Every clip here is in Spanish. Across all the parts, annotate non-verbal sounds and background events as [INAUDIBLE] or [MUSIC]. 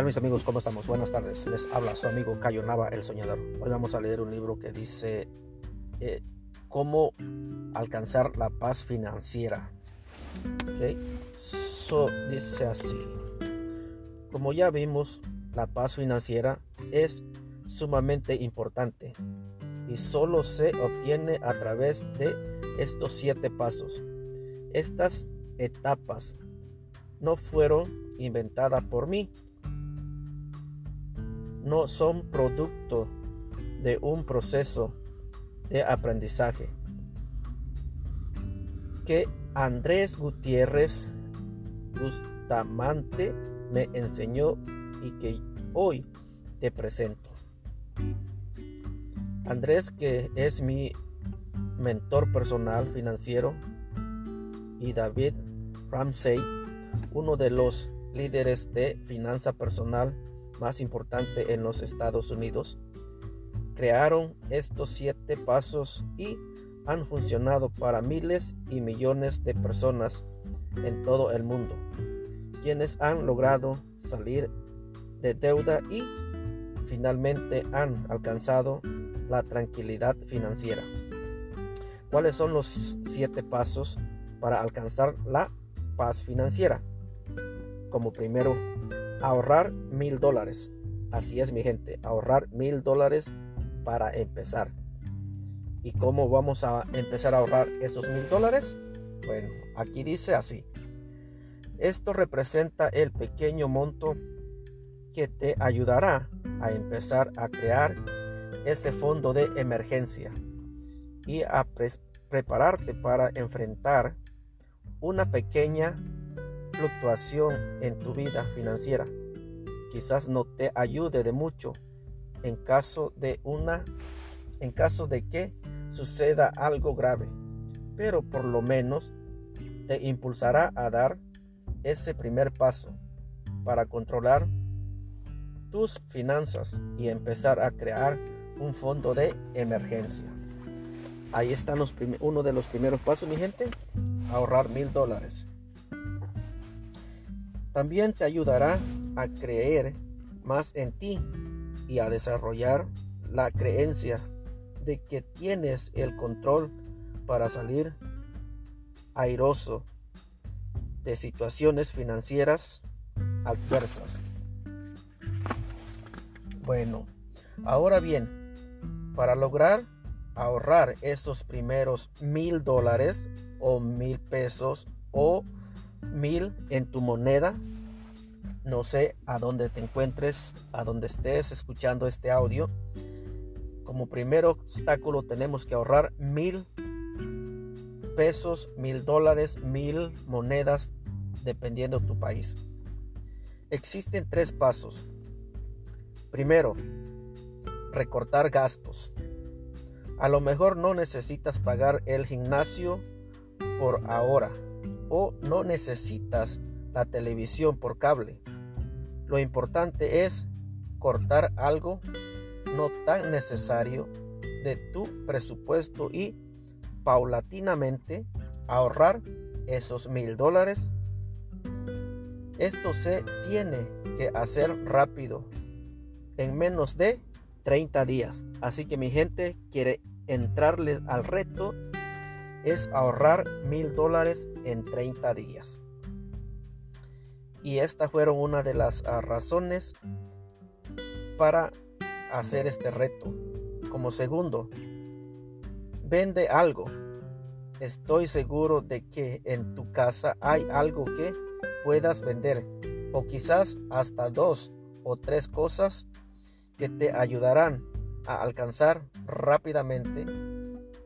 tal mis amigos? ¿Cómo estamos? Buenas tardes. Les habla su amigo Cayo Nava, el soñador. Hoy vamos a leer un libro que dice eh, cómo alcanzar la paz financiera. Okay. So, dice así. Como ya vimos, la paz financiera es sumamente importante y solo se obtiene a través de estos siete pasos. Estas etapas no fueron inventadas por mí, no son producto de un proceso de aprendizaje que Andrés Gutiérrez Bustamante me enseñó y que hoy te presento. Andrés, que es mi mentor personal financiero, y David Ramsey, uno de los líderes de finanza personal más importante en los Estados Unidos, crearon estos siete pasos y han funcionado para miles y millones de personas en todo el mundo, quienes han logrado salir de deuda y finalmente han alcanzado la tranquilidad financiera. ¿Cuáles son los siete pasos para alcanzar la paz financiera? Como primero, ahorrar mil dólares. Así es mi gente, ahorrar mil dólares para empezar. ¿Y cómo vamos a empezar a ahorrar esos mil dólares? Bueno, aquí dice así. Esto representa el pequeño monto que te ayudará a empezar a crear ese fondo de emergencia y a prepararte para enfrentar una pequeña fluctuación en tu vida financiera. Quizás no te ayude de mucho en caso de una en caso de que suceda algo grave, pero por lo menos te impulsará a dar ese primer paso para controlar tus finanzas y empezar a crear un fondo de emergencia. Ahí están los uno de los primeros pasos, mi gente, ahorrar mil dólares. También te ayudará a creer más en ti y a desarrollar la creencia de que tienes el control para salir airoso de situaciones financieras adversas. Bueno, ahora bien, para lograr ahorrar esos primeros mil dólares o mil pesos o mil en tu moneda. No sé a dónde te encuentres, a dónde estés escuchando este audio. Como primer obstáculo tenemos que ahorrar mil pesos, mil dólares, mil monedas, dependiendo tu país. Existen tres pasos. Primero, recortar gastos. A lo mejor no necesitas pagar el gimnasio por ahora o no necesitas la televisión por cable. Lo importante es cortar algo no tan necesario de tu presupuesto y paulatinamente ahorrar esos mil dólares. Esto se tiene que hacer rápido, en menos de 30 días. Así que mi gente quiere entrarle al reto es ahorrar mil dólares en 30 días. Y estas fueron una de las ah, razones para hacer este reto. Como segundo, vende algo. Estoy seguro de que en tu casa hay algo que puedas vender o quizás hasta dos o tres cosas que te ayudarán a alcanzar rápidamente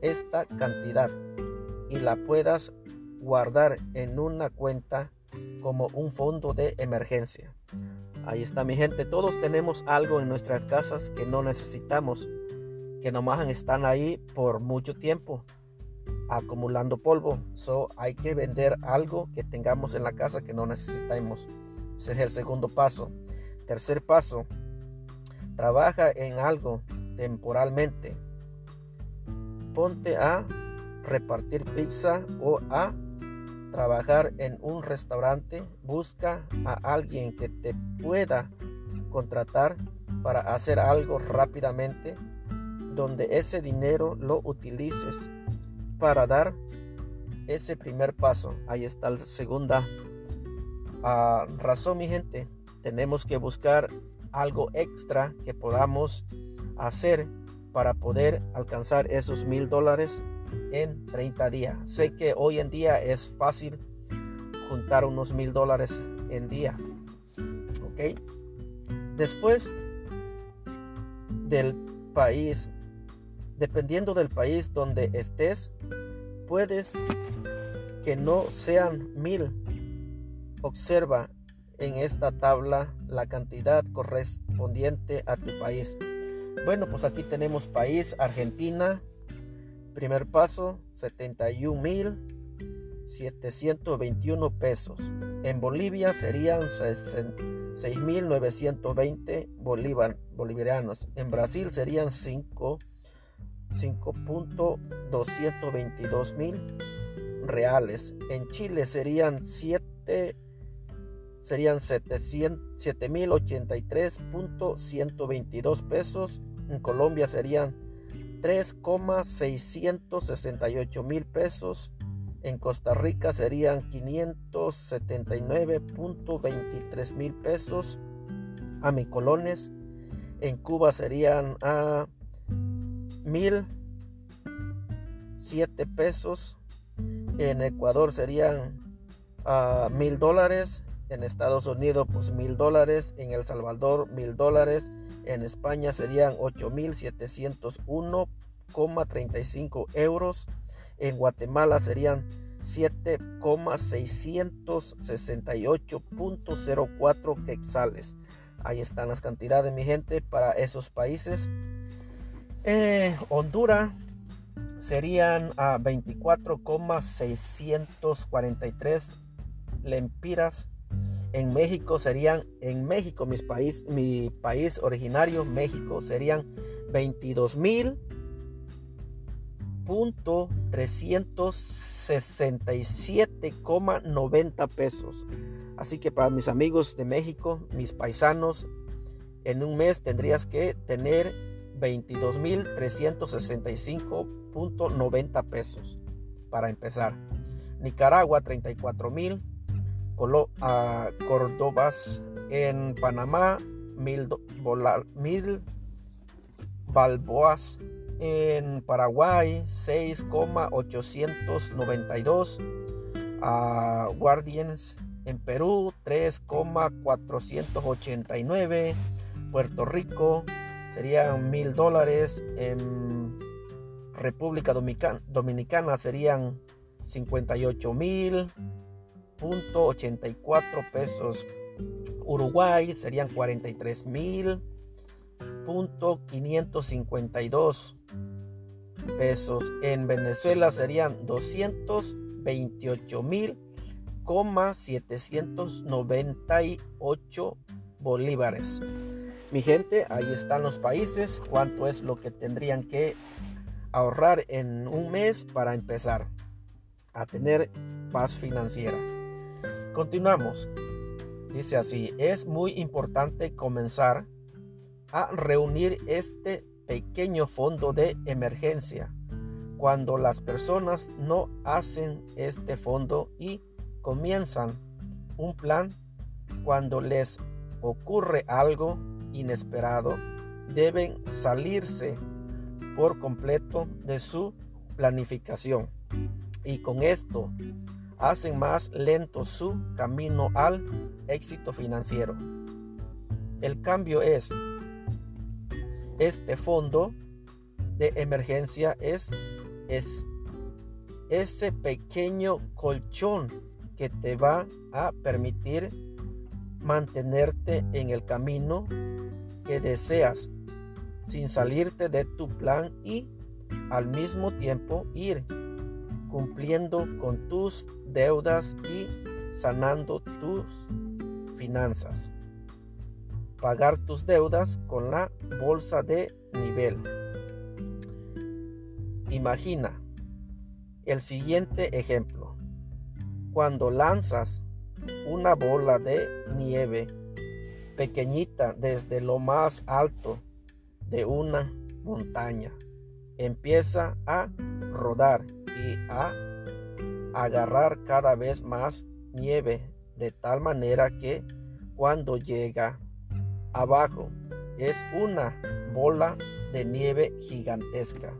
esta cantidad y la puedas guardar en una cuenta como un fondo de emergencia. Ahí está mi gente, todos tenemos algo en nuestras casas que no necesitamos, que nomás están ahí por mucho tiempo acumulando polvo. So hay que vender algo que tengamos en la casa que no necesitamos. Ese es el segundo paso. Tercer paso, trabaja en algo temporalmente. Ponte a repartir pizza o a trabajar en un restaurante, busca a alguien que te pueda contratar para hacer algo rápidamente donde ese dinero lo utilices para dar ese primer paso. Ahí está la segunda ah, razón, mi gente. Tenemos que buscar algo extra que podamos hacer para poder alcanzar esos mil dólares en 30 días. Sé que hoy en día es fácil juntar unos mil dólares en día. Ok. Después del país, dependiendo del país donde estés, puedes que no sean mil. Observa en esta tabla la cantidad correspondiente a tu país. Bueno, pues aquí tenemos país Argentina. Primer paso, 71 mil 721 pesos. En Bolivia serían 6.920 bolivianos. En Brasil serían 5.222 mil reales. En Chile serían 7 serían 7.083.122 pesos. En Colombia serían 3,668 mil pesos. En Costa Rica serían 579.23 mil pesos a mi colones. En Cuba serían a mil siete pesos. En Ecuador serían a mil dólares. En Estados Unidos pues mil dólares. En El Salvador mil dólares. En España serían 8.701,35 euros. En Guatemala serían 7,668.04 quetzales. Ahí están las cantidades, mi gente, para esos países. Eh, Honduras serían a 24,643 lempiras. En México serían, en México, mis país, mi país originario, México, serían 22 mil 367,90 pesos. Así que para mis amigos de México, mis paisanos, en un mes tendrías que tener 22.365.90 pesos para empezar. Nicaragua 34.000. a Córdobas en Panamá mil, mil balboas en Paraguay 6,892. a Guardians en Perú 3,489. Puerto Rico serían mil dólares. En República Dominicana, serían 58 mil 84 pesos. Uruguay serían 43 mil punto 552 pesos. En Venezuela serían 228 mil 798 bolívares. Mi gente, ahí están los países. ¿Cuánto es lo que tendrían que ahorrar en un mes para empezar a tener paz financiera? Continuamos. Dice así, es muy importante comenzar a reunir este pequeño fondo de emergencia cuando las personas no hacen este fondo y comienzan un plan cuando les ocurre algo inesperado deben salirse por completo de su planificación y con esto hacen más lento su camino al éxito financiero. El cambio es este fondo de emergencia es, es ese pequeño colchón que te va a permitir mantenerte en el camino que deseas sin salirte de tu plan y al mismo tiempo ir cumpliendo con tus deudas y sanando tus finanzas pagar tus deudas con la bolsa de nivel. Imagina el siguiente ejemplo. Cuando lanzas una bola de nieve pequeñita desde lo más alto de una montaña. Empieza a rodar y a agarrar cada vez más nieve de tal manera que cuando llega abajo es una bola de nieve gigantesca.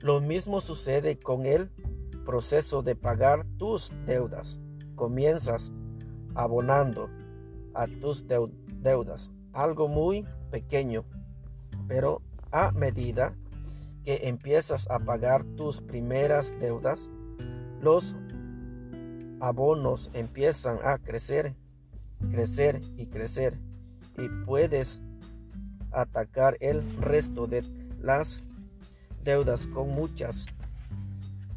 Lo mismo sucede con el proceso de pagar tus deudas. Comienzas abonando a tus deudas algo muy pequeño, pero a medida que empiezas a pagar tus primeras deudas, los abonos empiezan a crecer, crecer y crecer y puedes atacar el resto de las deudas con muchas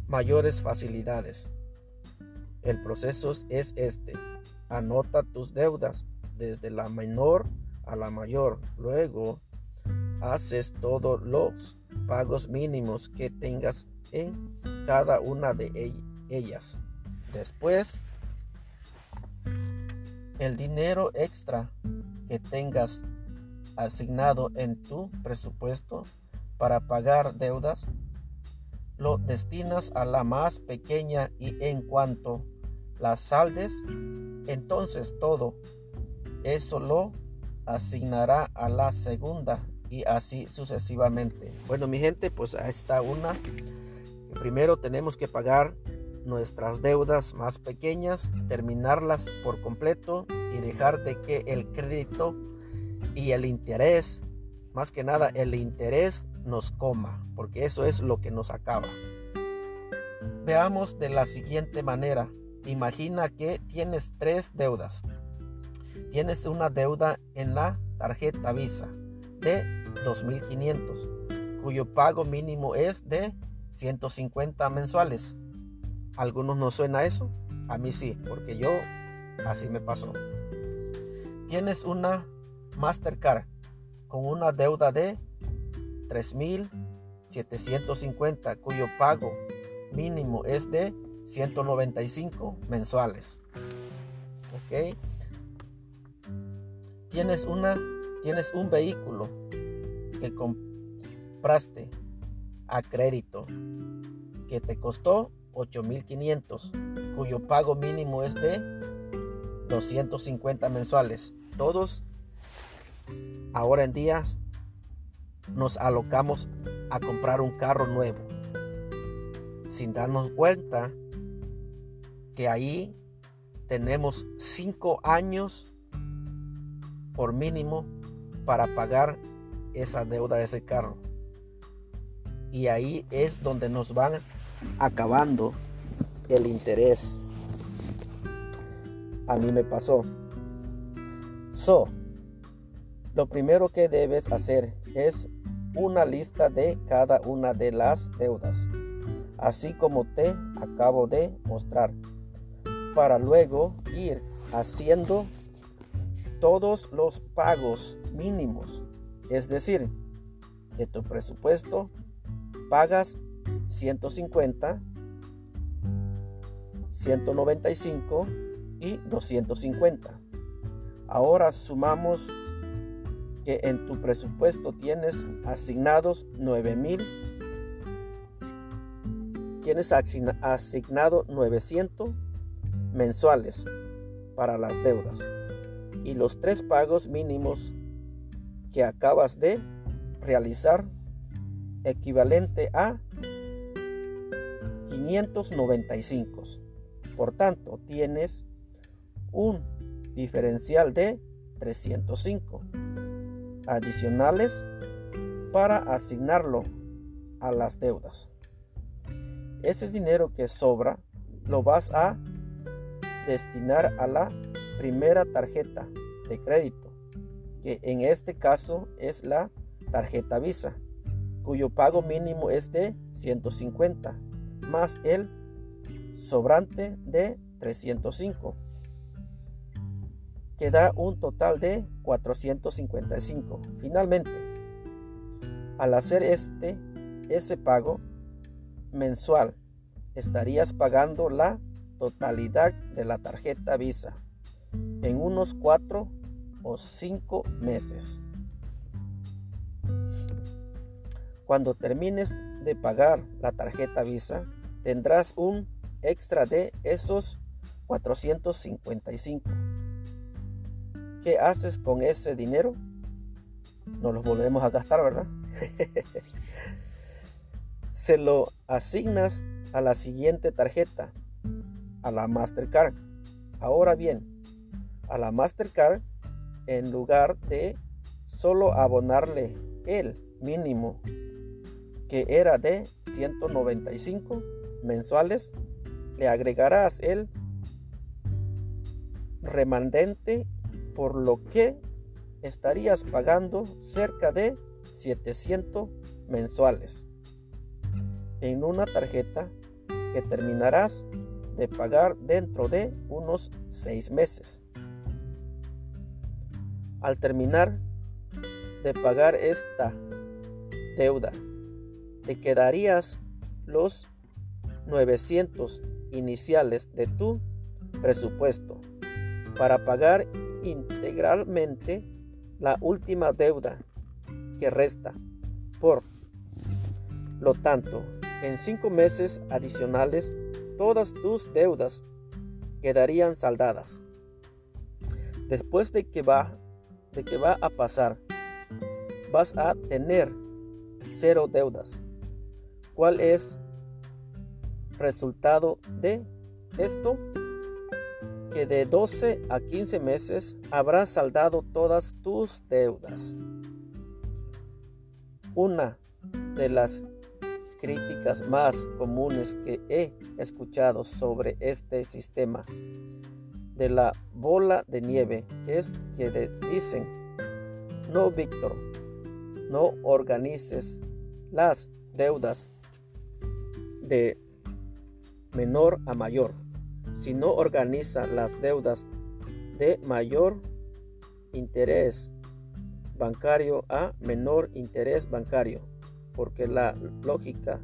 mayores facilidades. El proceso es este. Anota tus deudas desde la menor a la mayor. Luego haces todos los pagos mínimos que tengas en cada una de ellas. Después, el dinero extra que tengas asignado en tu presupuesto para pagar deudas lo destinas a la más pequeña y en cuanto las saldes, entonces todo eso lo asignará a la segunda y así sucesivamente. Bueno, mi gente, pues ahí está una. Primero tenemos que pagar nuestras deudas más pequeñas, terminarlas por completo y dejar de que el crédito y el interés, más que nada el interés nos coma, porque eso es lo que nos acaba. Veamos de la siguiente manera. Imagina que tienes tres deudas. Tienes una deuda en la tarjeta Visa de 2.500, cuyo pago mínimo es de 150 mensuales. ¿Algunos no suena eso? A mí sí, porque yo así me pasó. Tienes una Mastercard con una deuda de 3.750 cuyo pago mínimo es de 195 mensuales. ¿Ok? Tienes, una, tienes un vehículo que compraste a crédito que te costó 8.500 cuyo pago mínimo es de 250 mensuales. Todos ahora en día nos alocamos a comprar un carro nuevo sin darnos cuenta que ahí tenemos cinco años por mínimo para pagar esa deuda de ese carro. Y ahí es donde nos van acabando el interés. A mí me pasó. So lo primero que debes hacer es una lista de cada una de las deudas, así como te acabo de mostrar, para luego ir haciendo todos los pagos mínimos, es decir, de tu presupuesto pagas 150, 195 y 250. Ahora sumamos que en tu presupuesto tienes asignados 9 mil, tienes asignado 900 mensuales para las deudas y los tres pagos mínimos que acabas de realizar equivalente a 595. Por tanto, tienes un diferencial de 305 adicionales para asignarlo a las deudas. Ese dinero que sobra lo vas a destinar a la primera tarjeta de crédito, que en este caso es la tarjeta Visa, cuyo pago mínimo es de 150, más el sobrante de 305 que da un total de 455. Finalmente, al hacer este ese pago mensual, estarías pagando la totalidad de la tarjeta Visa en unos 4 o cinco meses. Cuando termines de pagar la tarjeta Visa, tendrás un extra de esos 455. ¿Qué haces con ese dinero? No lo volvemos a gastar, ¿verdad? [LAUGHS] Se lo asignas a la siguiente tarjeta, a la Mastercard. Ahora bien, a la Mastercard, en lugar de solo abonarle el mínimo que era de 195 mensuales, le agregarás el remandente por lo que estarías pagando cerca de 700 mensuales en una tarjeta que terminarás de pagar dentro de unos seis meses. Al terminar de pagar esta deuda, te quedarías los 900 iniciales de tu presupuesto para pagar integralmente la última deuda que resta. Por lo tanto, en cinco meses adicionales, todas tus deudas quedarían saldadas. Después de que va, de que va a pasar, vas a tener cero deudas. ¿Cuál es resultado de esto? que de 12 a 15 meses habrás saldado todas tus deudas. Una de las críticas más comunes que he escuchado sobre este sistema de la bola de nieve es que dicen, no Víctor, no organices las deudas de menor a mayor. Si no organiza las deudas de mayor interés bancario a menor interés bancario, porque la lógica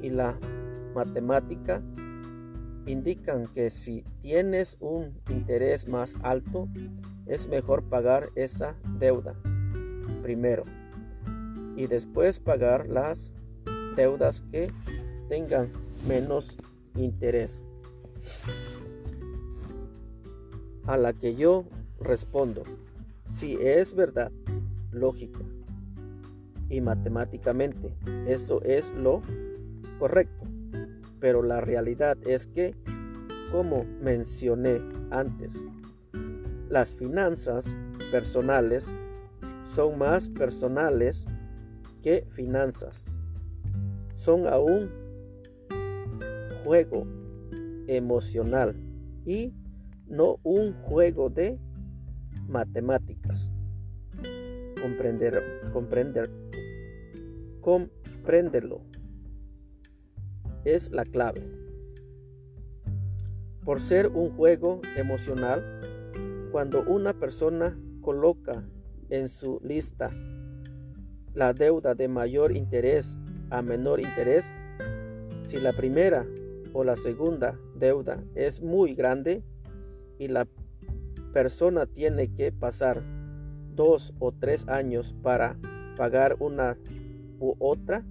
y la matemática indican que si tienes un interés más alto, es mejor pagar esa deuda primero y después pagar las deudas que tengan menos interés. A la que yo respondo, si es verdad, lógica y matemáticamente, eso es lo correcto. Pero la realidad es que, como mencioné antes, las finanzas personales son más personales que finanzas. Son aún juego emocional y no un juego de matemáticas. Comprender, comprender, comprenderlo es la clave. Por ser un juego emocional, cuando una persona coloca en su lista la deuda de mayor interés a menor interés, si la primera o la segunda deuda es muy grande y la persona tiene que pasar dos o tres años para pagar una u otra,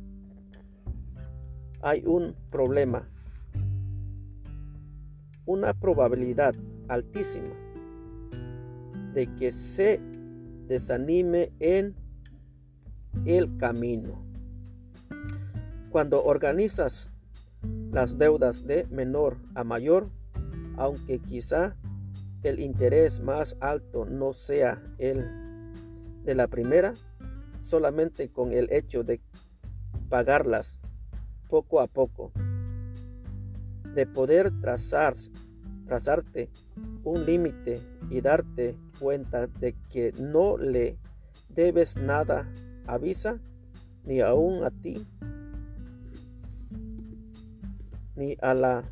hay un problema. Una probabilidad altísima de que se desanime en el camino. Cuando organizas las deudas de menor a mayor, aunque quizá el interés más alto no sea el de la primera, solamente con el hecho de pagarlas poco a poco, de poder trazar, trazarte un límite y darte cuenta de que no le debes nada a Visa ni aún a ti ni a la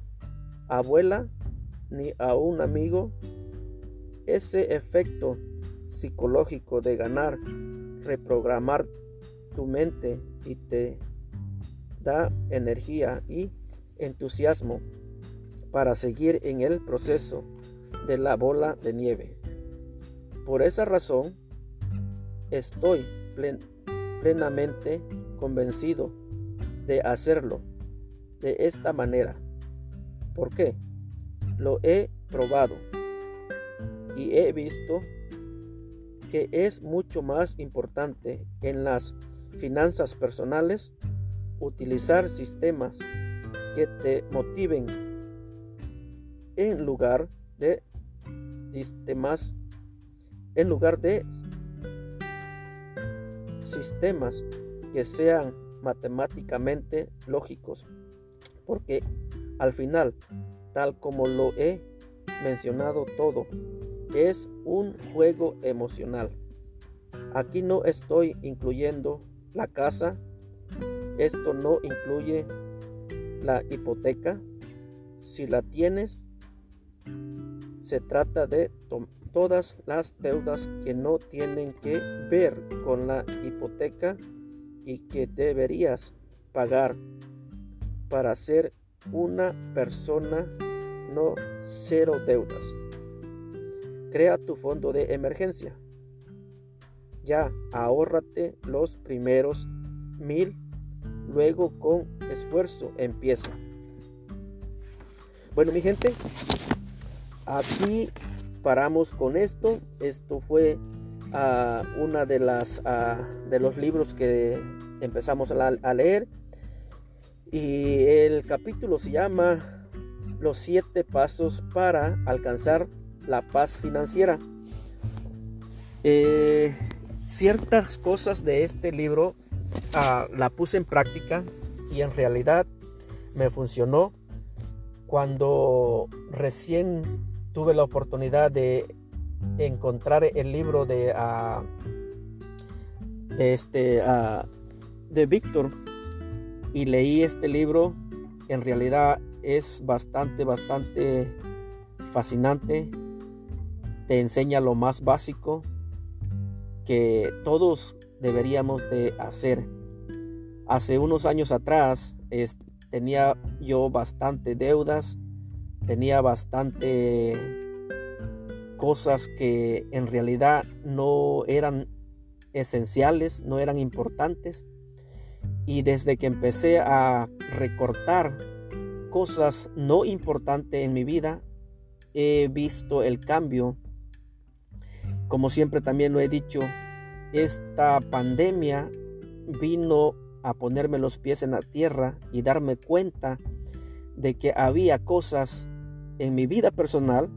abuela, ni a un amigo. Ese efecto psicológico de ganar, reprogramar tu mente y te da energía y entusiasmo para seguir en el proceso de la bola de nieve. por esa razón estoy plenamente convencido de hacerlo de esta manera. ¿Por qué? Lo he probado y he visto que es mucho más importante en las finanzas personales utilizar sistemas que te motiven en lugar de sistemas en lugar de sistemas que sean matemáticamente lógicos. Porque al final tal como lo he mencionado todo es un juego emocional. Aquí no estoy incluyendo la casa esto no incluye la hipoteca. Si la tienes, se trata de todas las deudas que no tienen que ver con la hipoteca y que deberías pagar para ser una persona no cero deudas. Crea tu fondo de emergencia. Ya ahórrate los primeros mil luego con esfuerzo empieza. Bueno, mi gente, aquí paramos con esto. Esto fue uh, una de las uh, de los libros que empezamos a, a, leer y el capítulo se llama Los siete pasos para alcanzar la paz financiera. Eh, ciertas cosas de este libro Ah, la puse en práctica y en realidad me funcionó cuando recién tuve la oportunidad de encontrar el libro de, uh, de este uh, de Víctor. Y leí este libro. En realidad es bastante bastante fascinante. Te enseña lo más básico que todos deberíamos de hacer. Hace unos años atrás tenía yo bastante deudas, tenía bastante cosas que en realidad no eran esenciales, no eran importantes. Y desde que empecé a recortar cosas no importantes en mi vida, he visto el cambio. Como siempre también lo he dicho, esta pandemia vino a ponerme los pies en la tierra y darme cuenta de que había cosas en mi vida personal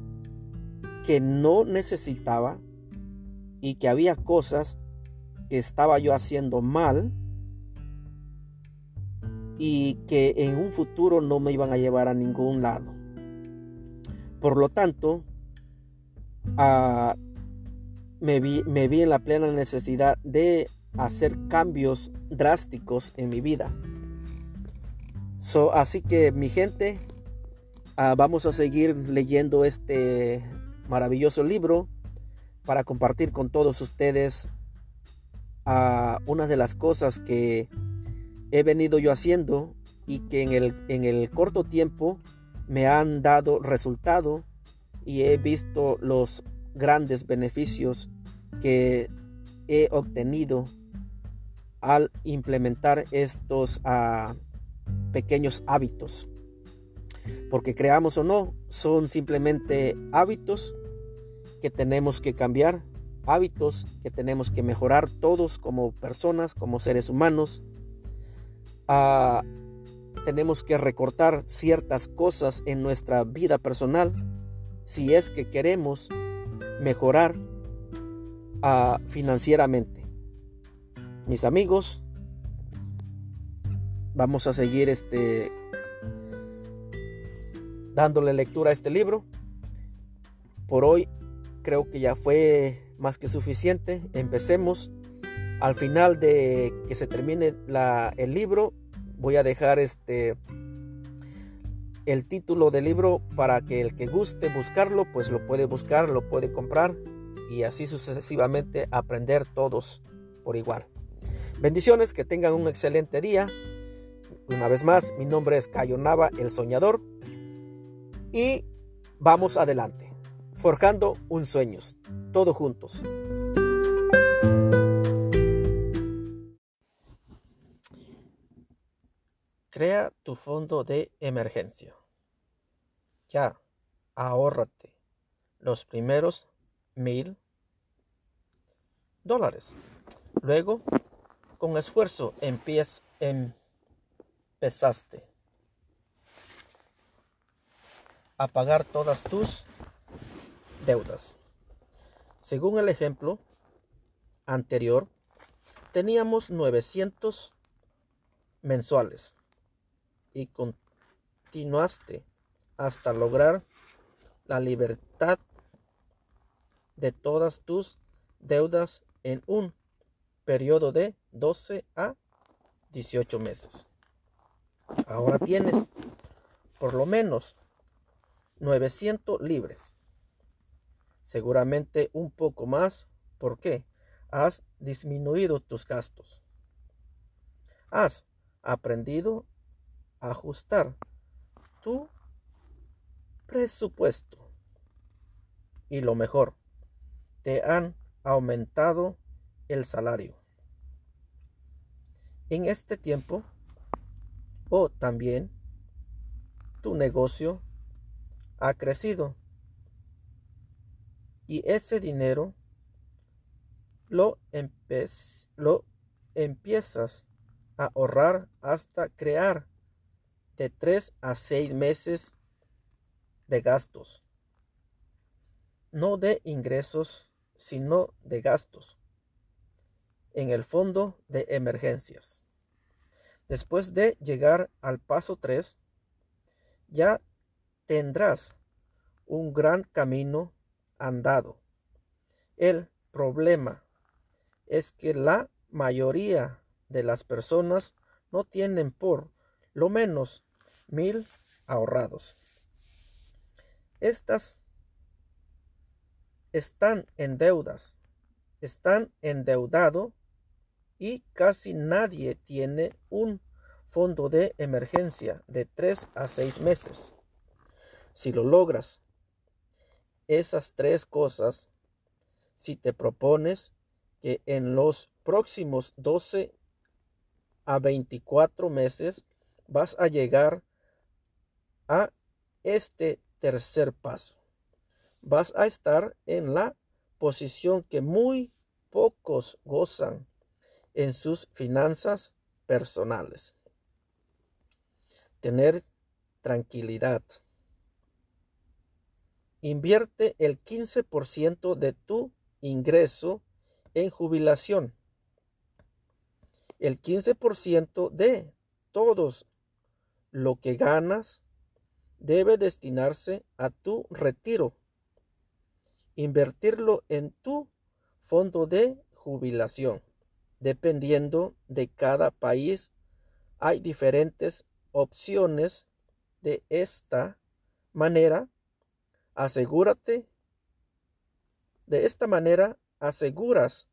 que no necesitaba y que había cosas que estaba yo haciendo mal y que en un futuro no me iban a llevar a ningún lado. Por lo tanto, a me vi, en la plena necesidad de hacer cambios drásticos en mi vida. Así que mi gente, ah, vamos a seguir leyendo este maravilloso libro para compartir con todos ustedes uh, una de las cosas que he venido yo haciendo y que en el, en el corto tiempo me han dado resultado y he visto los grandes beneficios que he obtenido al implementar estos ah, pequeños hábitos. Porque creamos o no, son simplemente hábitos que tenemos que cambiar, hábitos que tenemos que mejorar todos como personas, como seres humanos. Ah, tenemos que recortar ciertas cosas en nuestra vida personal si es que queremos mejorar financieramente. Mis amigos, vamos a seguir este dándole lectura a este libro. Por hoy creo que ya fue más que suficiente. Empecemos. Al final de que se termine la, el libro, voy a dejar este el título del libro para que el que guste buscarlo, pues lo puede buscar, lo puede comprar y así sucesivamente aprender todos por igual. Bendiciones, que tengan un excelente día. Una vez más, mi nombre es Cayo Nava, el soñador. Y vamos adelante. Forjando un sueño, todos juntos. Crea tu fondo de emergencia. Ya, ahórrate los primeros mil dólares. Luego, con esfuerzo, empezaste a pagar todas tus deudas. Según el ejemplo anterior, teníamos 900 mensuales y continuaste hasta lograr la libertad de todas tus deudas en un periodo de 12 a 18 meses. Ahora tienes por lo menos 900 libres. Seguramente un poco más porque has disminuido tus gastos. Has aprendido ajustar tu presupuesto. Y lo mejor, te han aumentado el salario. En este tiempo, o también tu negocio ha crecido y ese dinero lo, lo empiezas a ahorrar hasta crear de tres a seis meses de gastos. No de ingresos, sino de gastos. En el fondo de emergencias. Después de llegar al paso 3, ya tendrás un gran camino andado. El problema es que la mayoría de las personas no tienen por lo menos mil ahorrados. Estas están en deudas, están endeudado y casi nadie tiene un fondo de emergencia de tres a seis meses. Si lo logras, esas tres cosas, si te propones que en los próximos 12 a 24 meses vas a llegar a este tercer paso. Vas a estar en la posición que muy pocos gozan en sus finanzas personales. Tener tranquilidad. Invierte el 15% de tu ingreso en jubilación. El 15% de todos lo que ganas debe destinarse a tu retiro. Invertirlo en tu fondo de jubilación. Dependiendo de cada país, hay diferentes opciones de esta manera. Asegúrate. De esta manera aseguras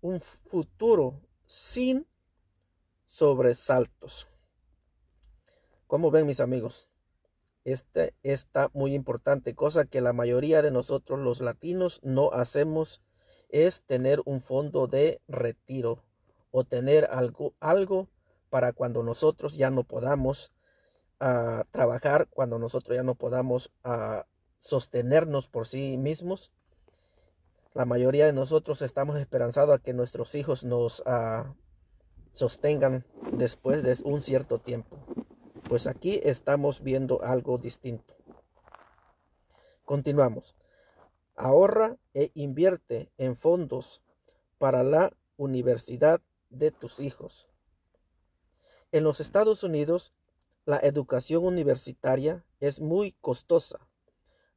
un futuro sin sobresaltos. Como ven mis amigos, este está muy importante, cosa que la mayoría de nosotros los latinos no hacemos, es tener un fondo de retiro o tener algo, algo para cuando nosotros ya no podamos ah, trabajar, cuando nosotros ya no podamos ah, sostenernos por sí mismos. La mayoría de nosotros estamos esperanzados a que nuestros hijos nos ah, sostengan después de un cierto tiempo. Pues aquí estamos viendo algo distinto. Continuamos. Ahorra e invierte en fondos para la universidad de tus hijos. En los Estados Unidos, la educación universitaria es muy costosa.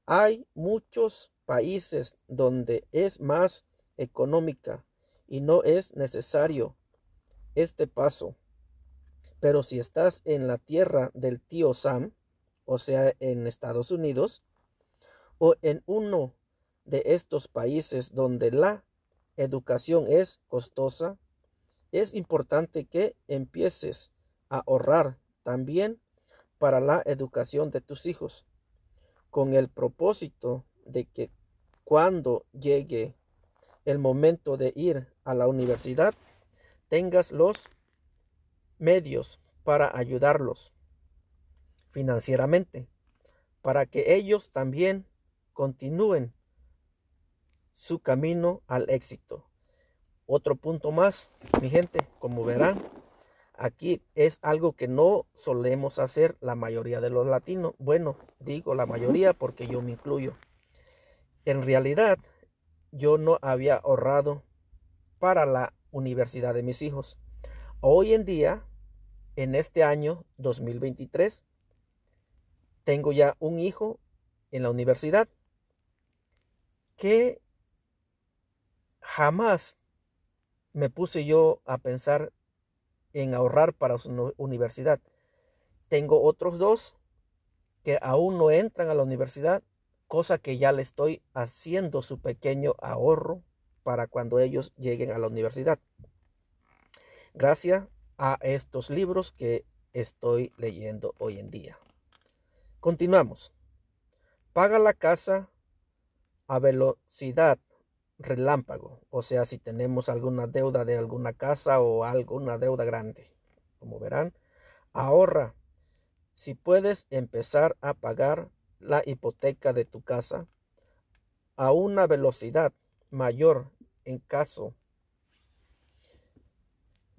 Hay muchos países donde es más económica y no es necesario este paso pero si estás en la tierra del tío Sam, o sea, en Estados Unidos, o en uno de estos países donde la educación es costosa, es importante que empieces a ahorrar también para la educación de tus hijos, con el propósito de que cuando llegue el momento de ir a la universidad, tengas los medios para ayudarlos financieramente, para que ellos también continúen su camino al éxito. Otro punto más, mi gente, como verán, aquí es algo que no solemos hacer la mayoría de los latinos. Bueno, digo la mayoría porque yo me incluyo. En realidad, yo no había ahorrado para la universidad de mis hijos. Hoy en día, en este año 2023, tengo ya un hijo en la universidad que jamás me puse yo a pensar en ahorrar para su universidad. Tengo otros dos que aún no entran a la universidad, cosa que ya le estoy haciendo su pequeño ahorro para cuando ellos lleguen a la universidad. Gracias a estos libros que estoy leyendo hoy en día. Continuamos. Paga la casa a velocidad relámpago, o sea, si tenemos alguna deuda de alguna casa o alguna deuda grande. Como verán, ahorra. Si puedes empezar a pagar la hipoteca de tu casa a una velocidad mayor en caso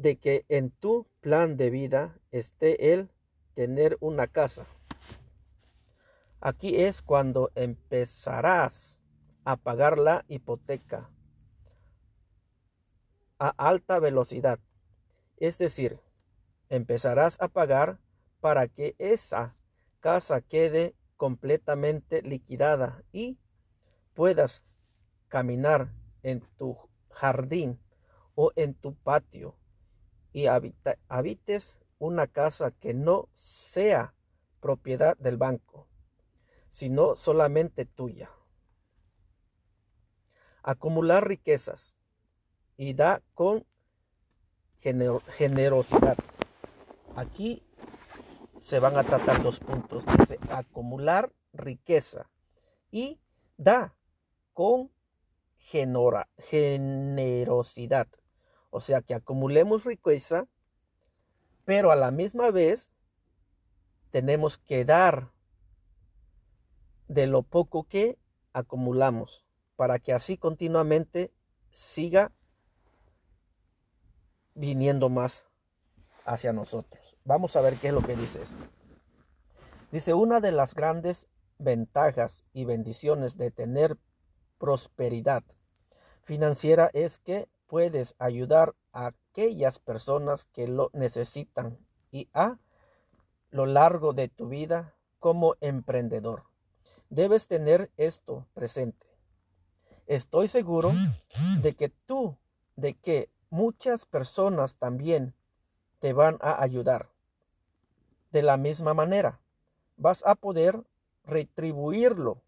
de que en tu plan de vida esté el tener una casa. Aquí es cuando empezarás a pagar la hipoteca a alta velocidad. Es decir, empezarás a pagar para que esa casa quede completamente liquidada y puedas caminar en tu jardín o en tu patio y habites una casa que no sea propiedad del banco, sino solamente tuya acumular riquezas y da con generosidad. Aquí se van a tratar dos puntos. Dice acumular riqueza y da con generosidad. O sea que acumulemos riqueza, pero a la misma vez tenemos que dar de lo poco que acumulamos para que así continuamente siga viniendo más hacia nosotros. Vamos a ver qué es lo que dice esto. Dice, una de las grandes ventajas y bendiciones de tener prosperidad financiera es que puedes ayudar a aquellas personas que lo necesitan y a lo largo de tu vida como emprendedor. Debes tener esto presente. Estoy seguro de que tú, de que muchas personas también te van a ayudar. De la misma manera, vas a poder retribuirlo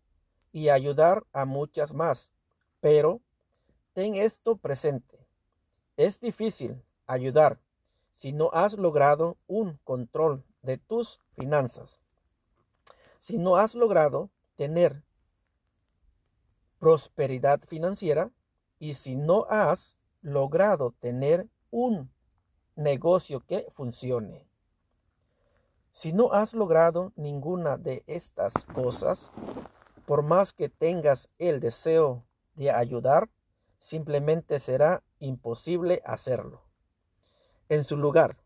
y ayudar a muchas más. Pero ten esto presente. Es difícil ayudar si no has logrado un control de tus finanzas. Si no has logrado tener prosperidad financiera y si no has logrado tener un negocio que funcione. Si no has logrado ninguna de estas cosas, por más que tengas el deseo de ayudar, simplemente será imposible hacerlo. En su lugar,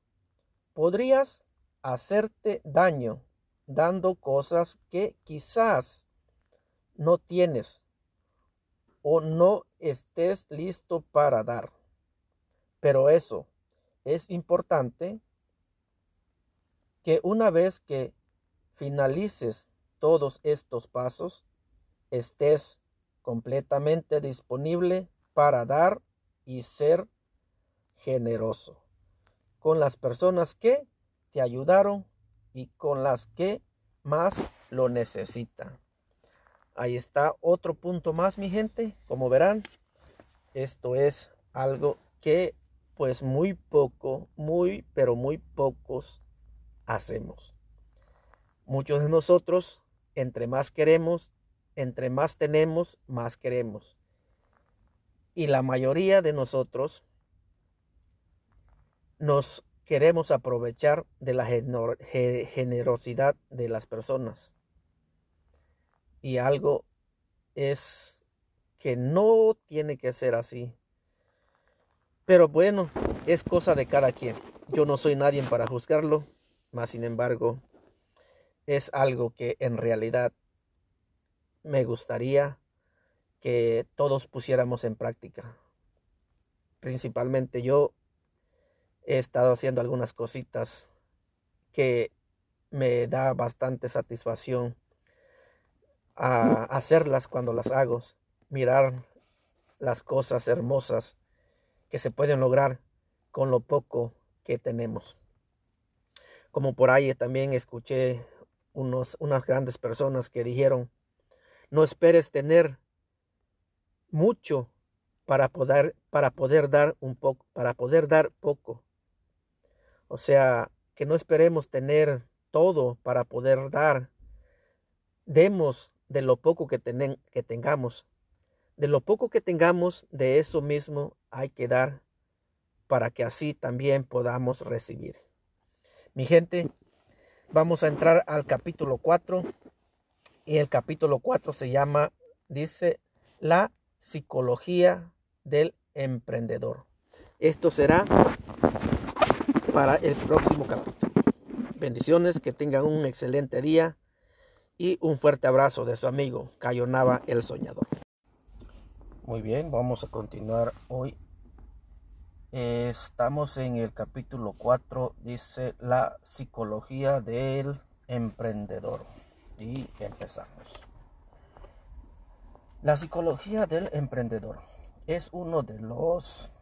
podrías hacerte daño dando cosas que quizás no tienes o no estés listo para dar. Pero eso es importante que una vez que finalices todos estos pasos, estés completamente disponible para dar y ser generoso con las personas que te ayudaron y con las que más lo necesitan. Ahí está otro punto más, mi gente. Como verán, esto es algo que pues muy poco, muy, pero muy pocos hacemos. Muchos de nosotros, entre más queremos, entre más tenemos, más queremos. Y la mayoría de nosotros nos queremos aprovechar de la generosidad de las personas. Y algo es que no tiene que ser así. Pero bueno, es cosa de cada quien. Yo no soy nadie para juzgarlo, mas sin embargo, es algo que en realidad me gustaría que todos pusiéramos en práctica. Principalmente yo he estado haciendo algunas cositas que me da bastante satisfacción a hacerlas cuando las hago, mirar las cosas hermosas que se pueden lograr con lo poco que tenemos. Como por ahí también escuché unos, unas grandes personas que dijeron, no esperes tener mucho para poder, para poder dar un poco, para poder dar poco. O sea, que no esperemos tener todo para poder dar. Demos de lo poco que, que tengamos. De lo poco que tengamos, de eso mismo hay que dar para que así también podamos recibir. Mi gente, vamos a entrar al capítulo 4 y el capítulo 4 se llama, dice, la psicología del emprendedor. Esto será para el próximo capítulo. Bendiciones, que tengan un excelente día y un fuerte abrazo de su amigo Cayo Nava el Soñador. Muy bien, vamos a continuar hoy. Estamos en el capítulo 4, dice la psicología del emprendedor. Y empezamos. La psicología del emprendedor es uno de los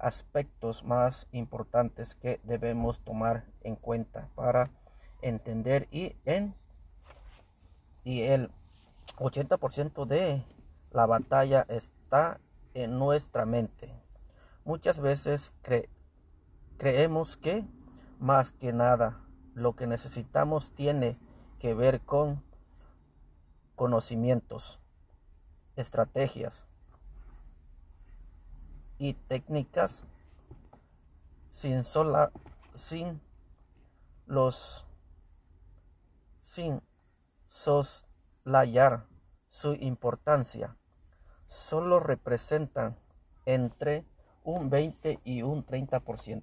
aspectos más importantes que debemos tomar en cuenta para entender y en y el 80% de la batalla está en nuestra mente. Muchas veces creemos que más que nada lo que necesitamos tiene que ver con conocimientos, estrategias, y técnicas sin sola sin los sin soslayar su importancia solo representan entre un 20 y un 30%.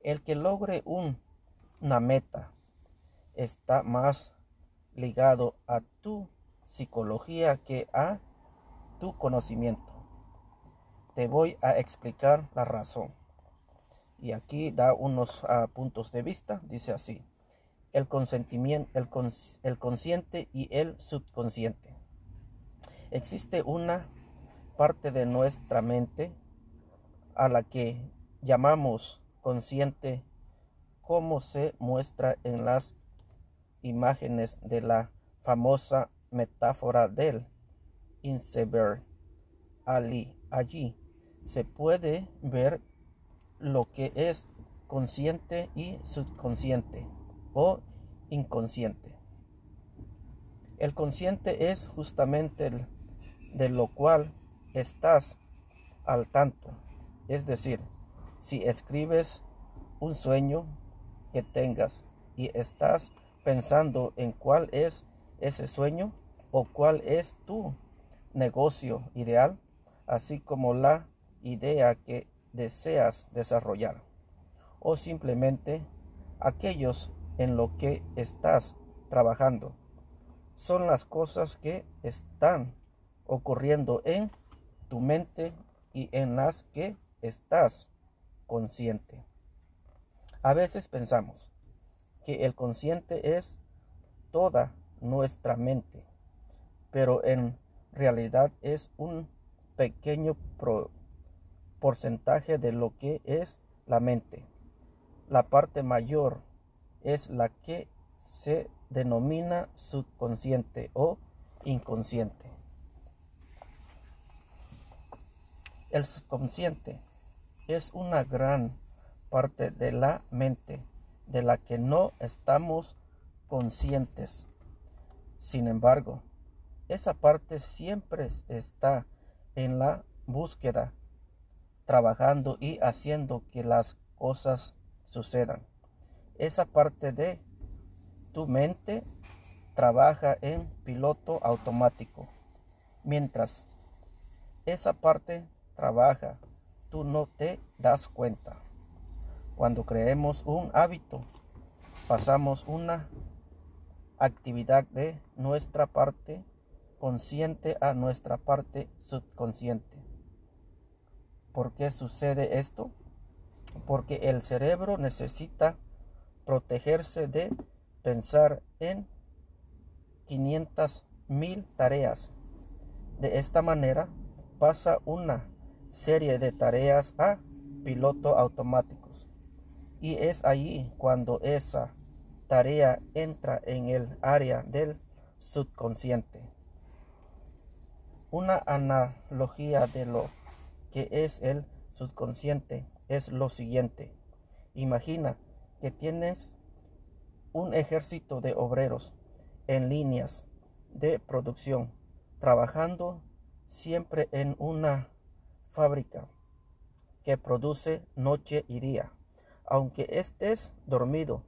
El que logre una meta está más ligado a tu psicología que a tu conocimiento. Te voy a explicar la razón. Y aquí da unos ah, puntos de vista. Dice así. El consentimiento, el, el consciente y el subconsciente. Existe una parte de nuestra mente a la que llamamos consciente como se muestra en las imágenes de la famosa metáfora del iceberg allí se puede ver lo que es consciente y subconsciente o inconsciente. El consciente es justamente el de lo cual estás al tanto. Es decir, si escribes un sueño que tengas y estás pensando en cuál es ese sueño o cuál es tu negocio ideal, así como la idea que deseas desarrollar o simplemente aquellos en lo que estás trabajando. Son las cosas que están ocurriendo en tu mente y en las que estás consciente. A veces pensamos que el consciente es toda nuestra mente, pero en realidad es un pequeño porcentaje de lo que es la mente. La parte mayor es la que se denomina subconsciente o inconsciente. El subconsciente es una gran parte de la mente de la que no estamos conscientes. Sin embargo, esa parte siempre está en la búsqueda, trabajando y haciendo que las cosas sucedan. Esa parte de tu mente trabaja en piloto automático. Mientras esa parte trabaja, tú no te das cuenta. Cuando creemos un hábito, pasamos una actividad de nuestra parte consciente a nuestra parte subconsciente. ¿Por qué sucede esto? Porque el cerebro necesita protegerse de pensar en 500 mil tareas. De esta manera pasa una serie de tareas a piloto automáticos. Y es allí cuando esa tarea entra en el área del subconsciente. Una analogía de lo que es el subconsciente es lo siguiente. Imagina que tienes un ejército de obreros en líneas de producción, trabajando siempre en una fábrica que produce noche y día. Aunque estés dormido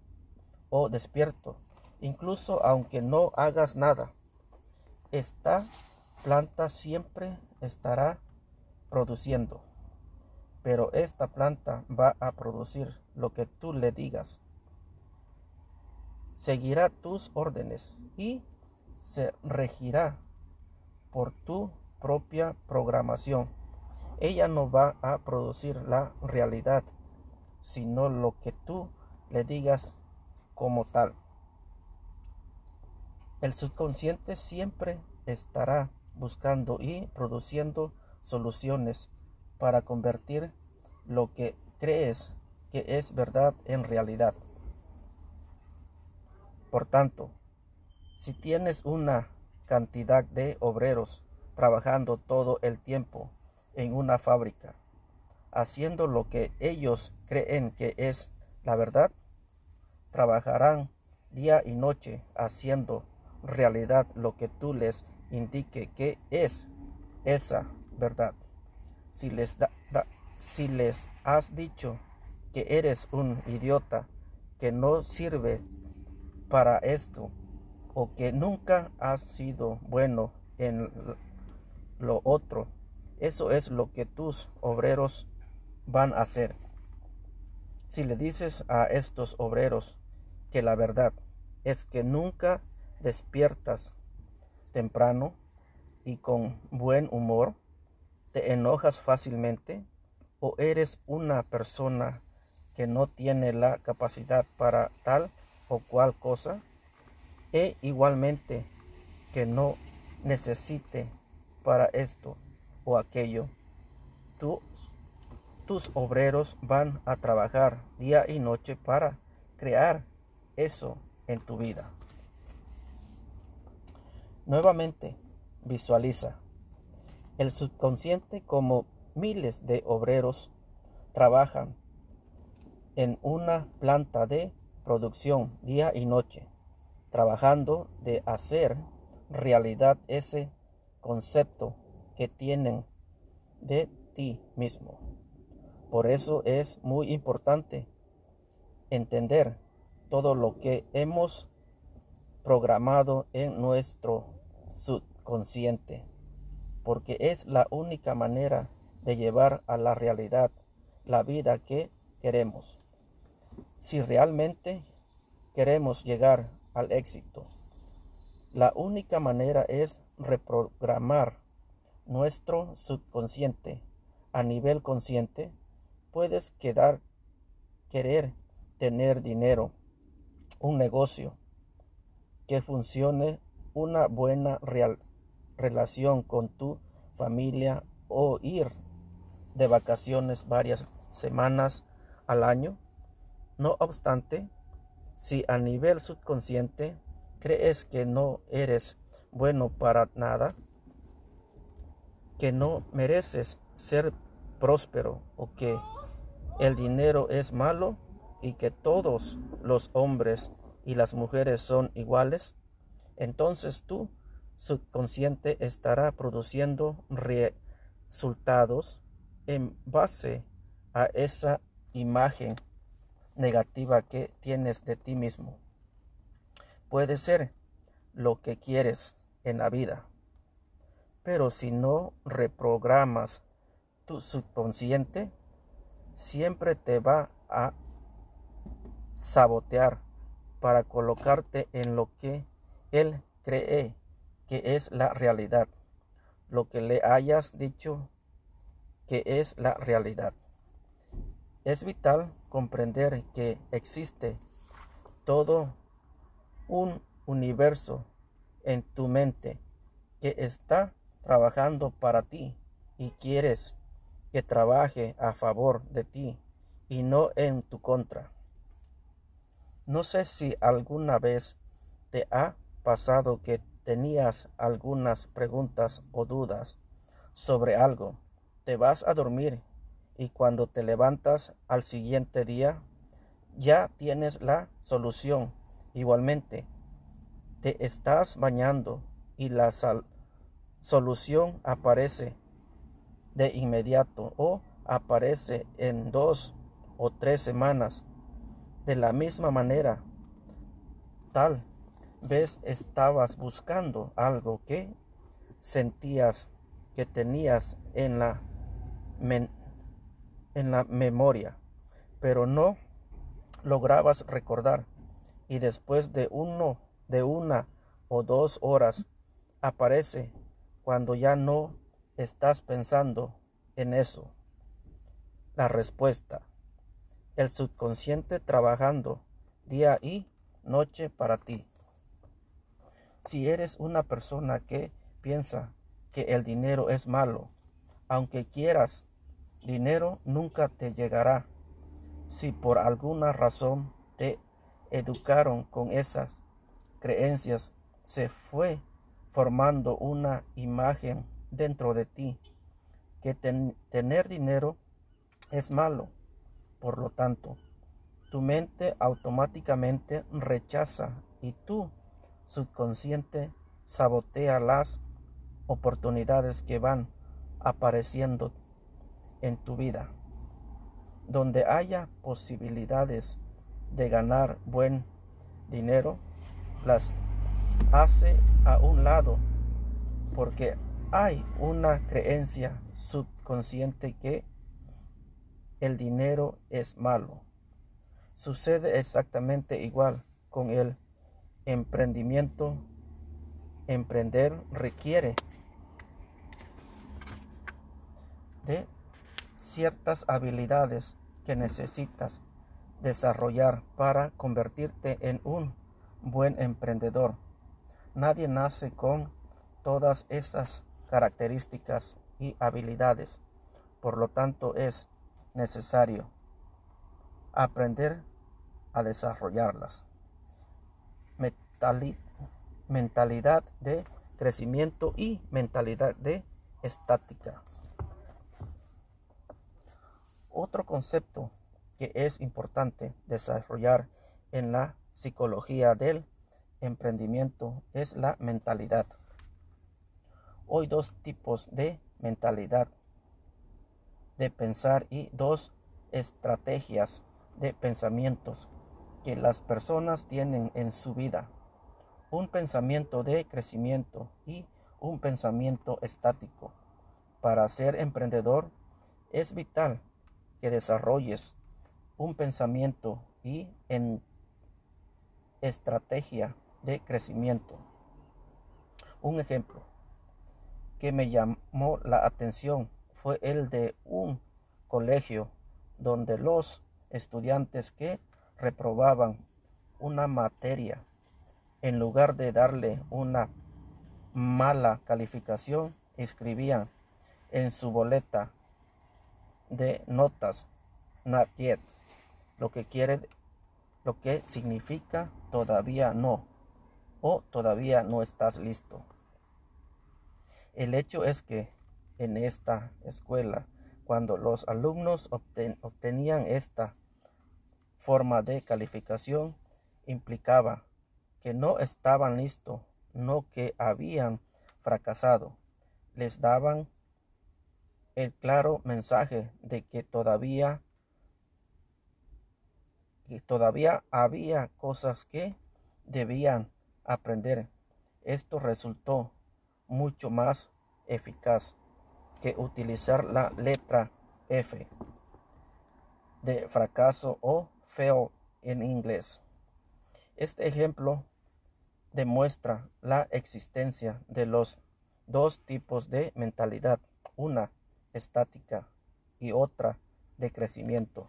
o despierto, incluso aunque no hagas nada, esta planta siempre estará produciendo. Pero esta planta va a producir lo que tú le digas. Seguirá tus órdenes y se regirá por tu propia programación. Ella no va a producir la realidad, sino lo que tú le digas como tal. El subconsciente siempre estará buscando y produciendo soluciones para convertir lo que crees que es verdad en realidad. Por tanto, si tienes una cantidad de obreros trabajando todo el tiempo en una fábrica, haciendo lo que ellos creen que es la verdad, trabajarán día y noche haciendo realidad lo que tú les indique que es esa verdad. Si les, si les has dicho que eres un idiota, que no sirve para esto, o que nunca has sido bueno en lo otro, eso es lo que tus obreros van a hacer. Si le dices a estos obreros que la verdad es que nunca despiertas temprano y con buen humor? ¿Te enojas fácilmente? ¿O eres una persona que no tiene la capacidad para tal o cual cosa? E igualmente que no necesite para esto o aquello. Tus obreros van a trabajar día y noche para crear eso en tu vida. Nuevamente, visualiza el subconsciente como miles de obreros trabajan en una planta de producción día y noche, trabajando de hacer realidad ese concepto que tienen de ti mismo. Por eso es muy importante entender todo lo que hemos programado en nuestro subconsciente, porque es la única manera de llevar a la realidad la vida que queremos. Si realmente queremos llegar al éxito, la única manera es reprogramar nuestro subconsciente a nivel consciente. Puedes quedar, querer tener dinero, un negocio que funcione una buena relación con tu familia o ir de vacaciones varias semanas al año. No obstante, si a nivel subconsciente crees que no eres bueno para nada, que no mereces ser próspero o que el dinero es malo y que todos los hombres y las mujeres son iguales, entonces tu subconsciente estará produciendo resultados en base a esa imagen negativa que tienes de ti mismo. Puede ser lo que quieres en la vida, pero si no reprogramas tu subconsciente, siempre te va a sabotear para colocarte en lo que él cree que es la realidad, lo que le hayas dicho que es la realidad. Es vital comprender que existe todo un universo en tu mente que está trabajando para ti y quieres que trabaje a favor de ti y no en tu contra. No sé si alguna vez te ha pasado que tenías algunas preguntas o dudas sobre algo. Te vas a dormir y cuando te levantas al siguiente día ya tienes la solución. Igualmente, te estás bañando y la solución aparece de inmediato o aparece en dos o tres semanas. De la misma manera, tal vez estabas buscando algo que sentías que tenías en la, en la memoria, pero no lograbas recordar. Y después de uno, de una o dos horas, aparece cuando ya no estás pensando en eso. La respuesta. El subconsciente trabajando día y noche para ti. Si eres una persona que piensa que el dinero es malo, aunque quieras dinero nunca te llegará. Si por alguna razón te educaron con esas creencias, se fue formando una imagen dentro de ti que tener dinero es malo. Por lo tanto, tu mente automáticamente rechaza y tu subconsciente sabotea las oportunidades que van apareciendo en tu vida. Donde haya posibilidades de ganar buen dinero, las hace a un lado porque hay una creencia subconsciente que el dinero es malo. Sucede exactamente igual con el emprendimiento. Emprender requiere de ciertas habilidades que necesitas desarrollar para convertirte en un buen emprendedor. Nadie nace con todas esas características y habilidades. Por lo tanto, es necesario aprender a desarrollarlas. Mentalidad de crecimiento y mentalidad de estática. Otro concepto que es importante desarrollar en la psicología del emprendimiento es la mentalidad. Hoy dos tipos de mentalidad de pensar y dos estrategias de pensamientos que las personas tienen en su vida. Un pensamiento de crecimiento y un pensamiento estático. Para ser emprendedor es vital que desarrolles un pensamiento y en estrategia de crecimiento. Un ejemplo que me llamó la atención fue el de un colegio donde los estudiantes que reprobaban una materia, en lugar de darle una mala calificación, escribían en su boleta de notas not yet, lo que quiere lo que significa todavía no o todavía no estás listo. El hecho es que en esta escuela, cuando los alumnos obtenían esta forma de calificación, implicaba que no estaban listos, no que habían fracasado. Les daban el claro mensaje de que todavía todavía había cosas que debían aprender. Esto resultó mucho más eficaz que utilizar la letra F de fracaso o fail en inglés. Este ejemplo demuestra la existencia de los dos tipos de mentalidad, una estática y otra de crecimiento.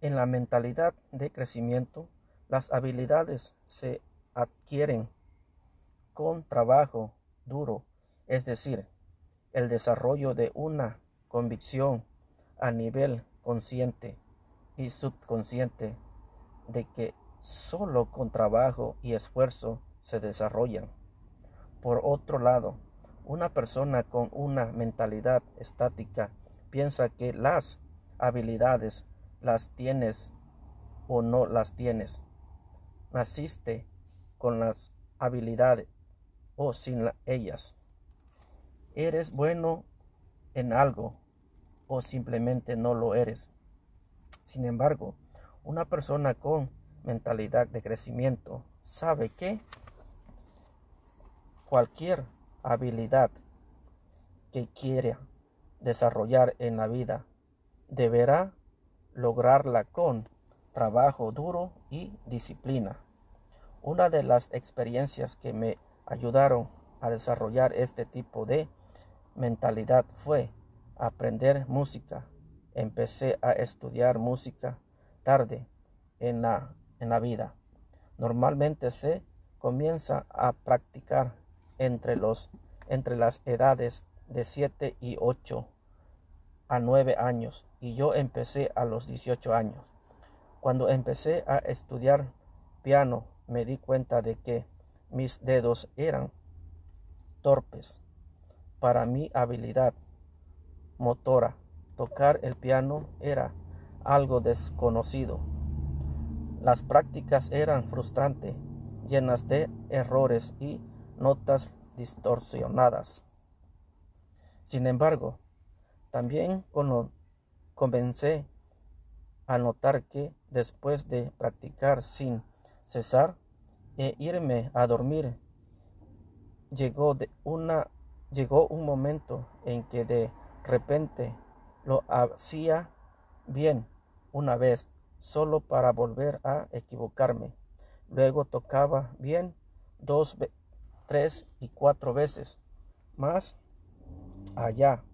En la mentalidad de crecimiento, las habilidades se adquieren con trabajo duro, es decir, el desarrollo de una convicción a nivel consciente y subconsciente de que solo con trabajo y esfuerzo se desarrollan. Por otro lado, una persona con una mentalidad estática piensa que las habilidades las tienes o no las tienes. Naciste con las habilidades o sin ellas. Eres bueno en algo o simplemente no lo eres. Sin embargo, una persona con mentalidad de crecimiento sabe que cualquier habilidad que quiera desarrollar en la vida deberá lograrla con trabajo duro y disciplina. Una de las experiencias que me ayudaron a desarrollar este tipo de mentalidad fue aprender música. Empecé a estudiar música tarde en la, en la vida. Normalmente se comienza a practicar entre, los, entre las edades de 7 y 8 a 9 años y yo empecé a los 18 años. Cuando empecé a estudiar piano me di cuenta de que mis dedos eran torpes. Para mi habilidad motora, tocar el piano era algo desconocido. Las prácticas eran frustrantes, llenas de errores y notas distorsionadas. Sin embargo, también comencé a notar que después de practicar sin cesar e irme a dormir, llegó, de una, llegó un momento en que de repente lo hacía bien una vez solo para volver a equivocarme. Luego tocaba bien dos, tres y cuatro veces. Más allá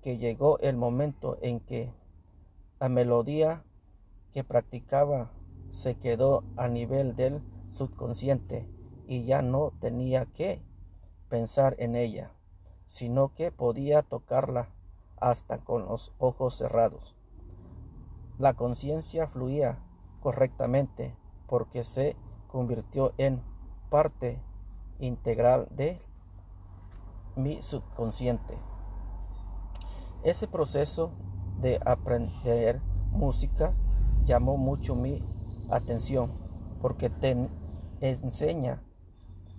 que llegó el momento en que la melodía que practicaba se quedó a nivel del subconsciente y ya no tenía que pensar en ella, sino que podía tocarla hasta con los ojos cerrados. La conciencia fluía correctamente porque se convirtió en parte integral de mi subconsciente. Ese proceso de aprender música llamó mucho mi atención porque te enseña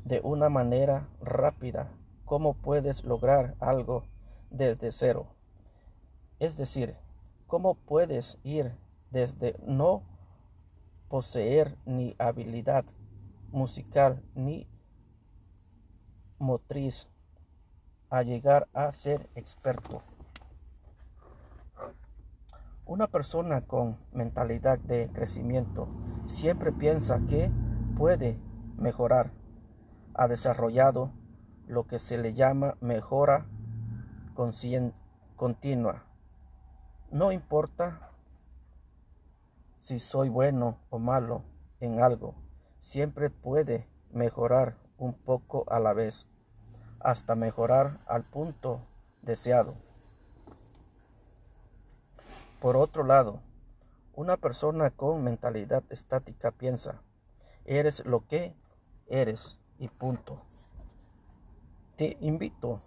de una manera rápida cómo puedes lograr algo desde cero. Es decir, cómo puedes ir desde no poseer ni habilidad musical ni motriz a llegar a ser experto. Una persona con mentalidad de crecimiento siempre piensa que puede mejorar. Ha desarrollado lo que se le llama mejora continua. No importa si soy bueno o malo en algo, siempre puede mejorar un poco a la vez, hasta mejorar al punto deseado. Por otro lado, una persona con mentalidad estática piensa, eres lo que eres y punto. Te invito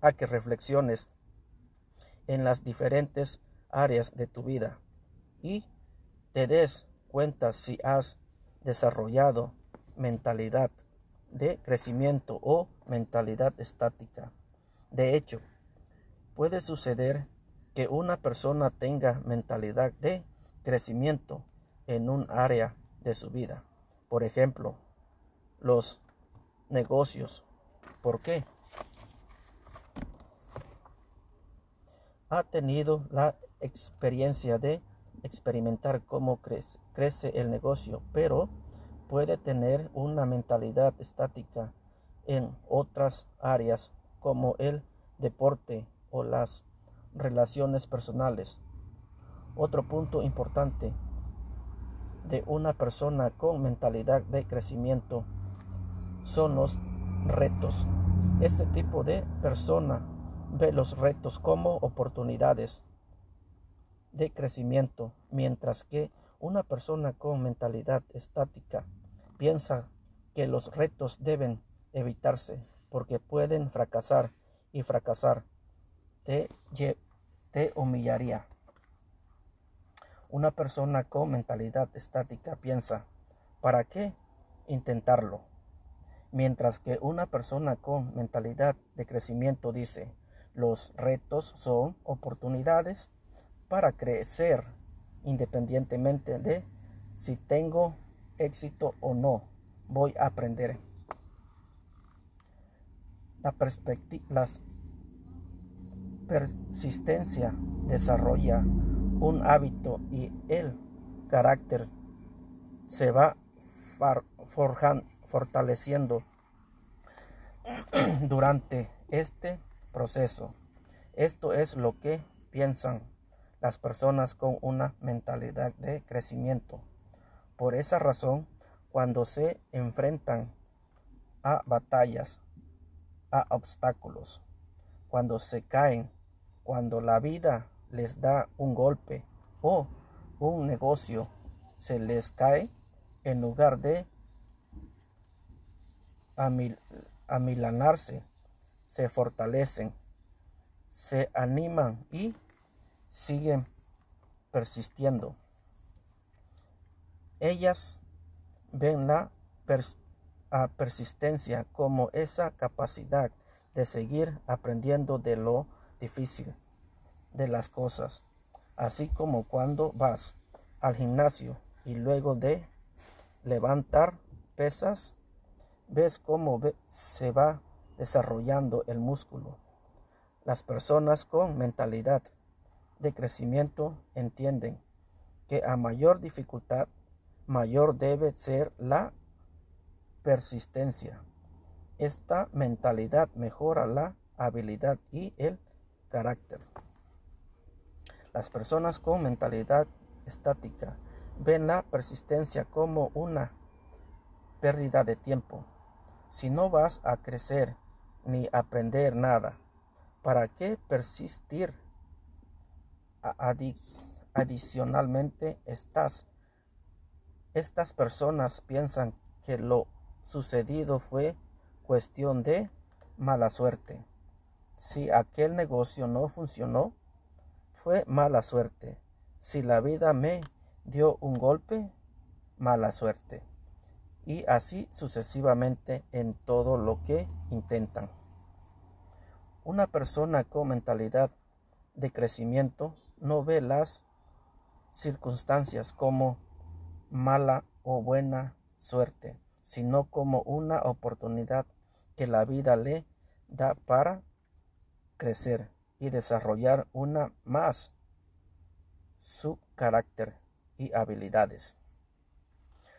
a que reflexiones en las diferentes áreas de tu vida y te des cuenta si has desarrollado mentalidad de crecimiento o mentalidad estática. De hecho, puede suceder que una persona tenga mentalidad de crecimiento en un área de su vida. Por ejemplo, los negocios. ¿Por qué? Ha tenido la experiencia de experimentar cómo crece, el negocio, pero puede tener una mentalidad estática en otras áreas como el deporte o las relaciones personales. Otro punto importante de una persona con mentalidad de crecimiento son los retos. Este tipo de persona ve los retos como oportunidades de crecimiento, mientras que una persona con mentalidad estática piensa que los retos deben evitarse porque pueden fracasar y fracasar te, humillaría. Una persona con mentalidad estática piensa, ¿para qué intentarlo? Mientras que una persona con mentalidad de crecimiento dice, los retos son oportunidades para crecer independientemente de si tengo éxito o no, voy a aprender. La, persistencia desarrolla un hábito y el carácter se va fortaleciendo [CLEARS THROAT] durante este proceso. Esto es lo que piensan las personas con una mentalidad de crecimiento. Por esa razón, cuando se enfrentan a batallas, a obstáculos, cuando se caen, cuando la vida les da un golpe o un negocio se les cae, en lugar de amilanarse, se fortalecen, se animan y siguen persistiendo. Ellas ven la persistencia como esa capacidad de seguir aprendiendo de lo difícil de las cosas, así como cuando vas al gimnasio y luego de levantar pesas, ves cómo se va desarrollando el músculo. Las personas con mentalidad de crecimiento entienden que a mayor dificultad, mayor debe ser la persistencia. Esta mentalidad mejora la habilidad y el carácter. Las personas con mentalidad estática ven la persistencia como una pérdida de tiempo. Si no vas a crecer ni aprender nada, ¿para qué persistir? adicionalmente, estas, estas personas piensan que lo sucedido fue cuestión de mala suerte. Si aquel negocio no funcionó, fue mala suerte. Si la vida me dio un golpe, mala suerte. Y así sucesivamente en todo lo que intentan. Una persona con mentalidad de crecimiento no ve las circunstancias como mala o buena suerte, sino como una oportunidad que la vida le da para crecer y desarrollar una más su carácter y habilidades.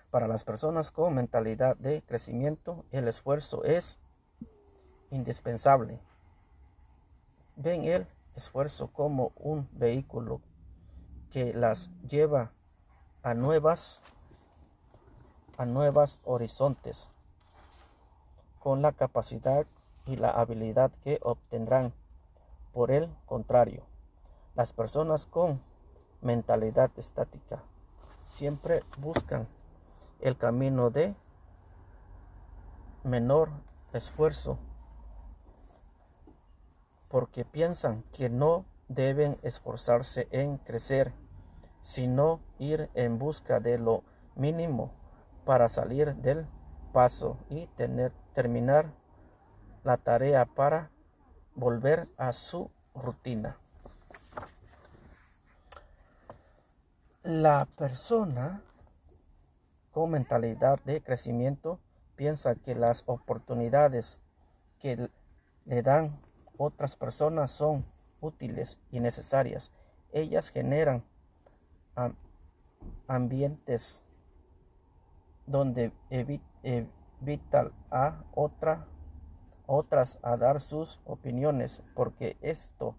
Para las personas con mentalidad de crecimiento, el esfuerzo es indispensable. Ven el esfuerzo como un vehículo que las lleva a nuevas a nuevos horizontes con la capacidad y la habilidad que obtendrán. Por el contrario, las personas con mentalidad estática siempre buscan el camino de menor esfuerzo porque piensan que no deben esforzarse en crecer, sino ir en busca de lo mínimo para salir del paso y tener, terminar la tarea para volver a su rutina. La persona con mentalidad de crecimiento piensa que las oportunidades que le dan otras personas son útiles y necesarias. Ellas generan ambientes donde evitan a otra, otras a dar sus opiniones porque esto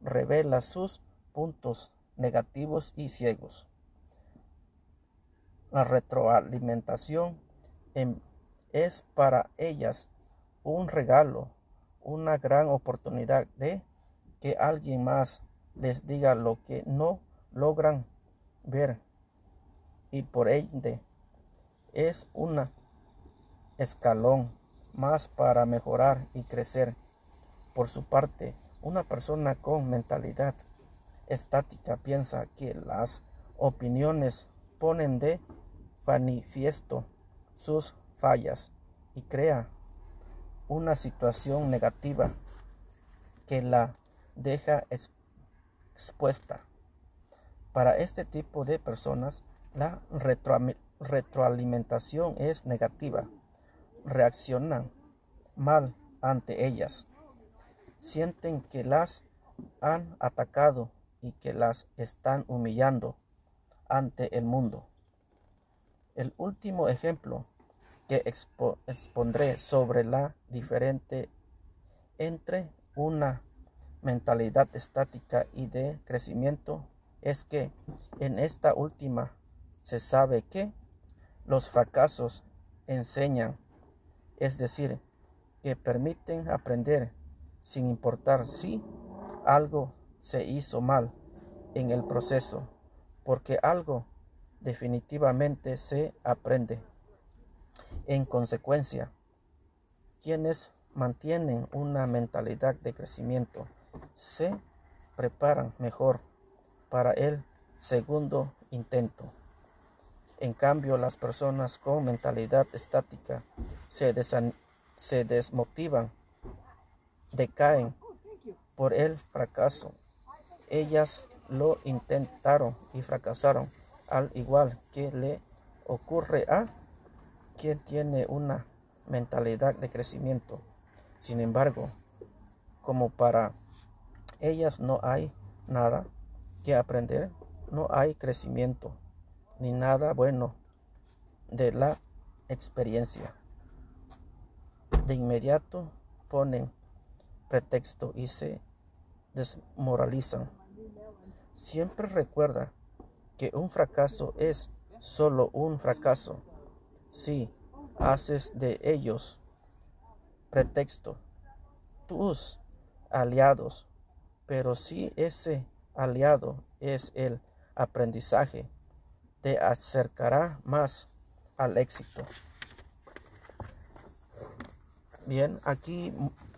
revela sus puntos negativos y ciegos. La retroalimentación es para ellas un regalo, una gran oportunidad de que alguien más les diga lo que no logran ver y por ende es un escalón más para mejorar y crecer. Por su parte, una persona con mentalidad estática piensa que las opiniones ponen de manifiesto sus fallas y crea una situación negativa que la deja expuesta. Para este tipo de personas, la retroalimentación es negativa. Reaccionan mal ante ellas. Sienten que las han atacado y que las están humillando ante el mundo. El último ejemplo que expondré sobre la diferente entre una mentalidad estática y de crecimiento es que en esta última se sabe que los fracasos enseñan, es decir, que permiten aprender sin importar si algo se hizo mal en el proceso, porque algo definitivamente se aprende. En consecuencia, quienes mantienen una mentalidad de crecimiento se preparan mejor para el segundo intento. En cambio, las personas con mentalidad estática se, desmotivan, decaen por el fracaso ellas lo intentaron y fracasaron, al igual que le ocurre a quien tiene una mentalidad de crecimiento. Sin embargo, como para ellas no hay nada que aprender, no hay crecimiento ni nada bueno de la experiencia. De inmediato ponen pretexto y se desmoralizan. Siempre recuerda que un fracaso es solo un fracaso si haces de ellos pretexto tus aliados, pero si ese aliado es el aprendizaje, te acercará más al éxito. Bien, aquí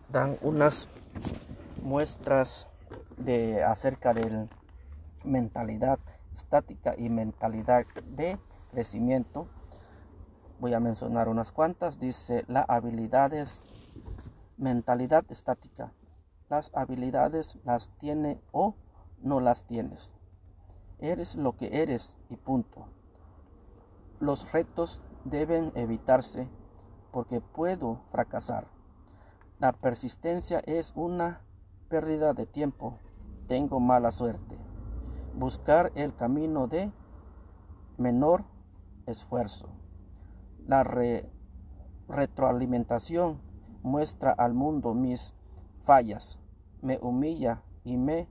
dan unas muestras de acerca de mentalidad estática y mentalidad de crecimiento. Voy a mencionar unas cuantas. Dice la habilidades, mentalidad estática. Las habilidades las tiene o no las tienes. Eres lo que eres y punto. Los retos deben evitarse porque puedo fracasar. La persistencia es una pérdida de tiempo, tengo mala suerte. Buscar el camino de menor esfuerzo. La retroalimentación muestra al mundo mis fallas, me humilla y me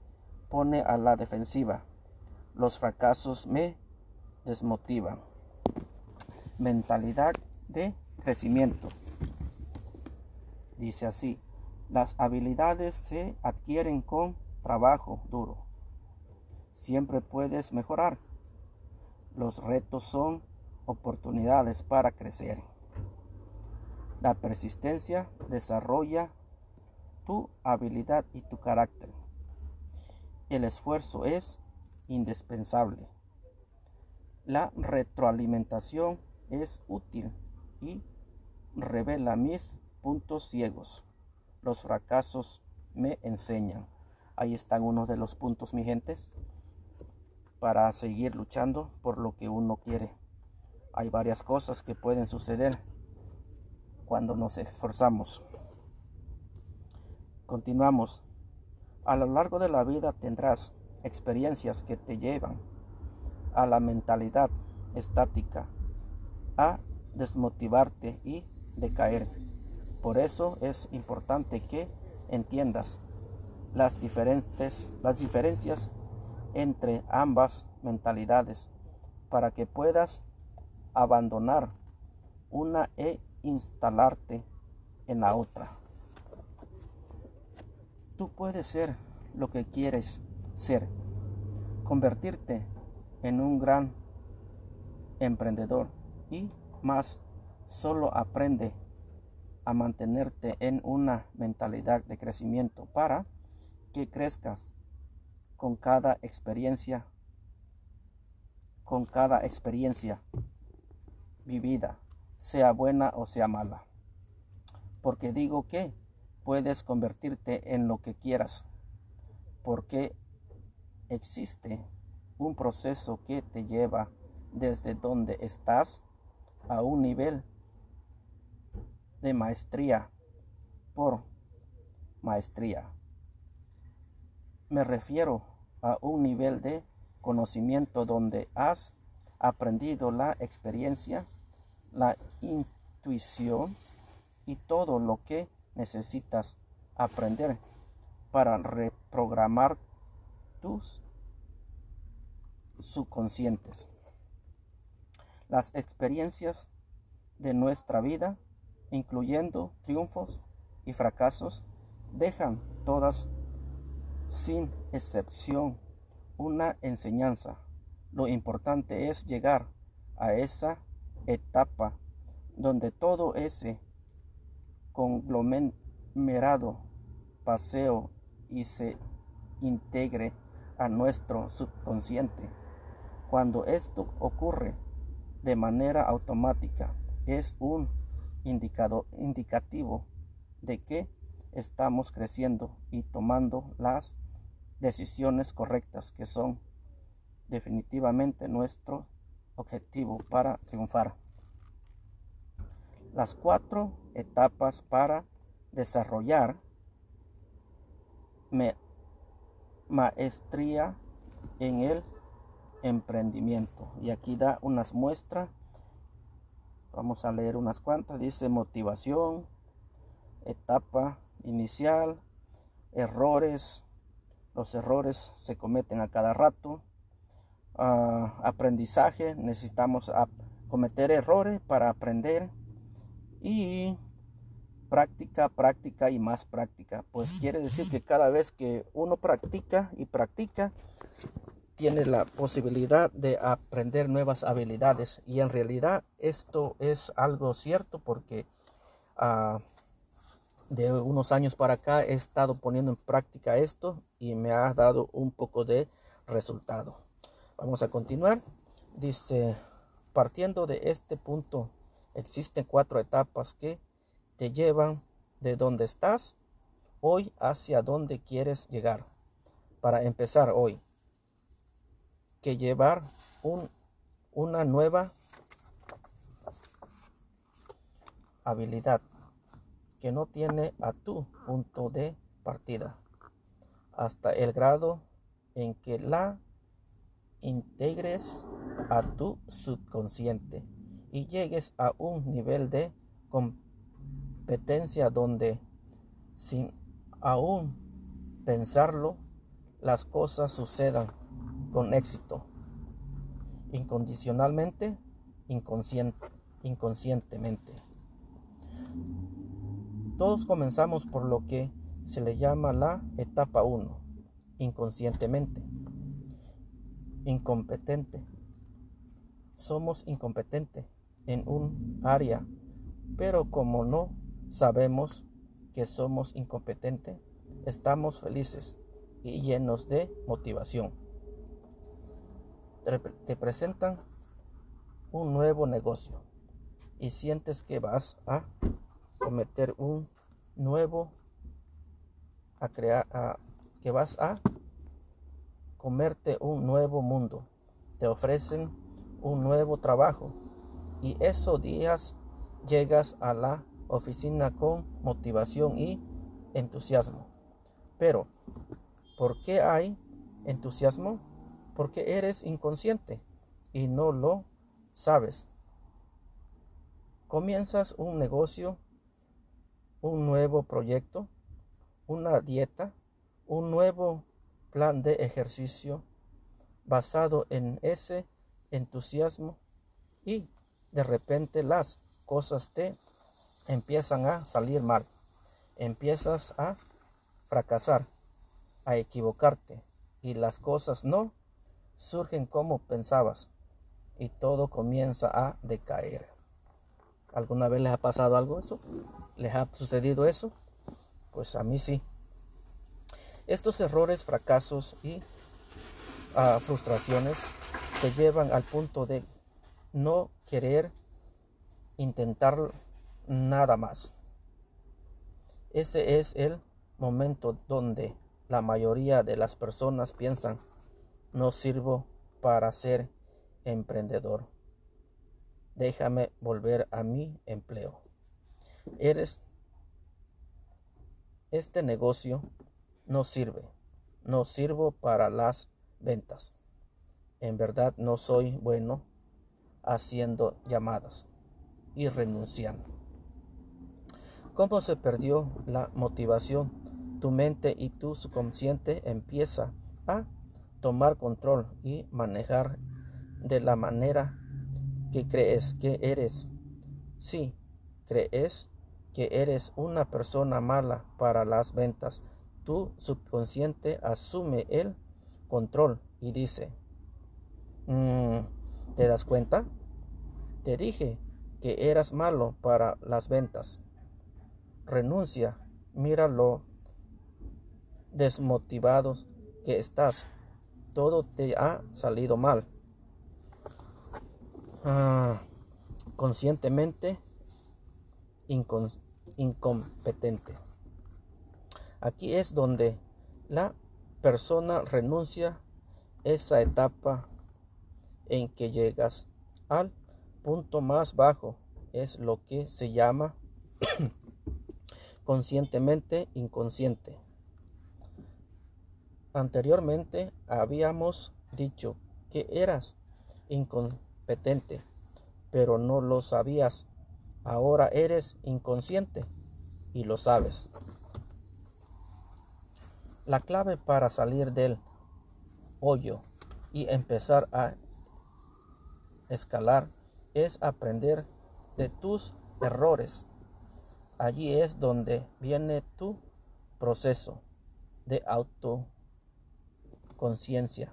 pone a la defensiva. Los fracasos me desmotivan. Mentalidad de crecimiento. Dice así, las habilidades se adquieren con trabajo duro. Siempre puedes mejorar. Los retos son oportunidades para crecer. La persistencia desarrolla tu habilidad y tu carácter. El esfuerzo es indispensable. La retroalimentación es útil y revela mis puntos ciegos. Los fracasos me enseñan. Ahí están uno de los puntos, mi gentes, para seguir luchando por lo que uno quiere. Hay varias cosas que pueden suceder cuando nos esforzamos. Continuamos. A lo largo de la vida tendrás experiencias que te llevan a la mentalidad estática, a desmotivarte y decaer. Por eso es importante que entiendas las, diferentes, las diferencias entre ambas mentalidades para que puedas abandonar una e instalarte en la otra. Tú puedes ser lo que quieres ser, convertirte en un gran emprendedor y más solo aprende a mantenerte en una mentalidad de crecimiento para que crezcas con cada experiencia con cada experiencia vivida, sea buena o sea mala. Porque digo que puedes convertirte en lo que quieras, porque existe un proceso que te lleva desde donde estás a un nivel de maestría por maestría. Me refiero a un nivel de conocimiento donde has aprendido la experiencia, la intuición y todo lo que necesitas aprender para reprogramar subconscientes. Las experiencias de nuestra vida, incluyendo triunfos y fracasos, dejan todas sin excepción una enseñanza. Lo importante es llegar a esa etapa donde todo ese conglomerado paseo y se integre a nuestro subconsciente. Cuando esto ocurre de manera automática, es un indicador indicativo de que estamos creciendo y tomando las decisiones correctas que son definitivamente nuestro objetivo para triunfar las cuatro etapas para desarrollar maestría en el emprendimiento. Y aquí da unas muestras. Vamos a leer unas cuantas. Dice motivación, etapa inicial, errores. Los errores se cometen a cada rato. Ah, aprendizaje. Necesitamos cometer errores para aprender y práctica, práctica y más práctica. Pues quiere decir que cada vez que uno practica y practica, tiene la posibilidad de aprender nuevas habilidades. Y en realidad esto es algo cierto porque ah, de unos años para acá he estado poniendo en práctica esto y me ha dado un poco de resultado. Vamos a continuar. Dice, partiendo de este punto Existen cuatro etapas que te llevan de donde estás hoy hacia donde quieres llegar. Para empezar hoy, que llevar un, una nueva habilidad que no tiene a tu punto de partida hasta el grado en que la integres a tu subconsciente y llegues a un nivel de competencia donde sin aún pensarlo las cosas sucedan con éxito, incondicionalmente, inconscientemente. Todos comenzamos por lo que se le llama la etapa 1, inconscientemente, incompetente. Somos incompetentes en un área, pero como no sabemos que somos incompetentes, estamos felices y llenos de motivación. Te presentan un nuevo negocio y sientes que vas a cometer un nuevo a crear que vas a comerte un nuevo mundo te ofrecen un nuevo trabajo y esos días llegas a la oficina con motivación y entusiasmo pero ¿por qué hay entusiasmo? Porque eres inconsciente y no lo sabes. Comienzas un negocio, un nuevo proyecto, una dieta, un nuevo plan de ejercicio basado en ese entusiasmo y de repente las cosas te empiezan a salir mal. Empiezas a fracasar, a equivocarte y las cosas no surgen como pensabas y todo comienza a decaer. ¿Alguna vez les ha pasado algo eso? ¿Les ha sucedido eso? Pues a mí sí. Estos errores, fracasos y ah, frustraciones te llevan al punto de no querer intentar nada más. Ese es el momento donde la mayoría de las personas piensan, no sirvo para ser emprendedor. Déjame volver a mi empleo. Eres este negocio no sirve. No sirvo para las ventas. En verdad no soy bueno haciendo llamadas y renunciando. ¿Cómo se perdió la motivación? Tu mente y tu subconsciente empieza a tomar control y manejar de la manera que crees que eres. Si crees que eres una persona mala para las ventas, tu subconsciente asume el control y dice, mm, ¿te das cuenta? Te dije que eras malo para las ventas renuncia, mira lo desmotivados que estás. Todo te ha salido mal. Ah, conscientemente incompetente. Aquí es donde la persona renuncia esa etapa en que llegas al punto más bajo. Es lo que se llama [CLEARS THROAT] conscientemente inconsciente. Anteriormente habíamos dicho que eras incompetente, pero no lo sabías. Ahora eres inconsciente y lo sabes. La clave para salir del hoyo y empezar a escalar es aprender de tus errores Allí es donde viene tu proceso de autoconciencia.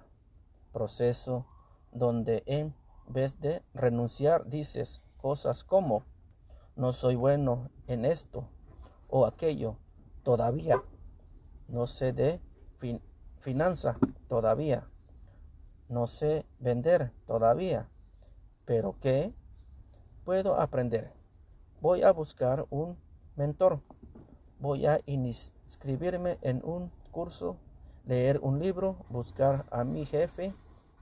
Proceso donde en vez de renunciar dices cosas como no soy bueno en esto o aquello todavía. No sé de finanza todavía. No sé vender todavía. Pero ¿qué puedo aprender? Voy a buscar un mentor. Voy a inscribirme en un curso, leer un libro, buscar a mi jefe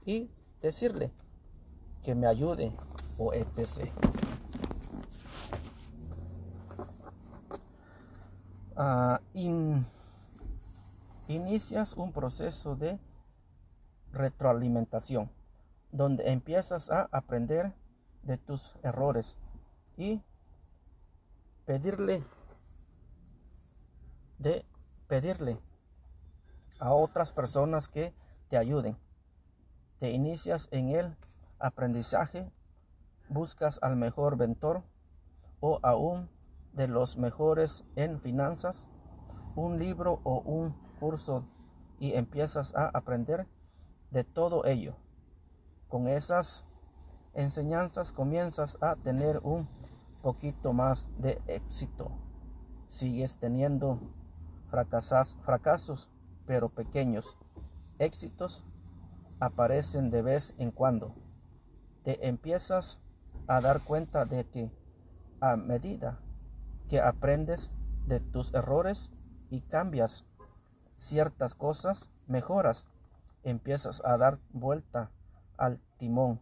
y decirle que me ayude o etc. Ah, inicias un proceso de retroalimentación donde empiezas a aprender de tus errores y pedirle de pedirle a otras personas que te ayuden. Te inicias en el aprendizaje, buscas al mejor mentor o aún de los mejores en finanzas, un libro o un curso y empiezas a aprender de todo ello. Con esas enseñanzas comienzas a tener un poquito más de éxito. Sigues teniendo fracasas, fracasos, pero pequeños. Éxitos aparecen de vez en cuando. Te empiezas a dar cuenta de que a medida que aprendes de tus errores y cambias ciertas cosas, mejoras, empiezas a dar vuelta al timón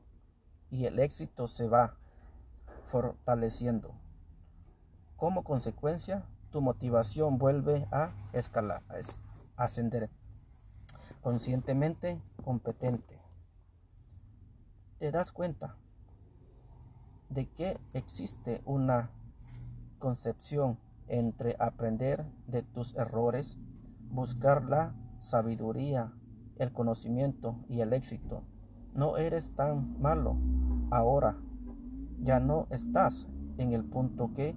y el éxito se va fortaleciendo. Como consecuencia, tu motivación vuelve a escalar, a ascender. Conscientemente competente. Te das cuenta de que existe una concepción entre aprender de tus errores, buscar la sabiduría, el conocimiento y el éxito. No eres tan malo ahora. Ya no estás en el punto que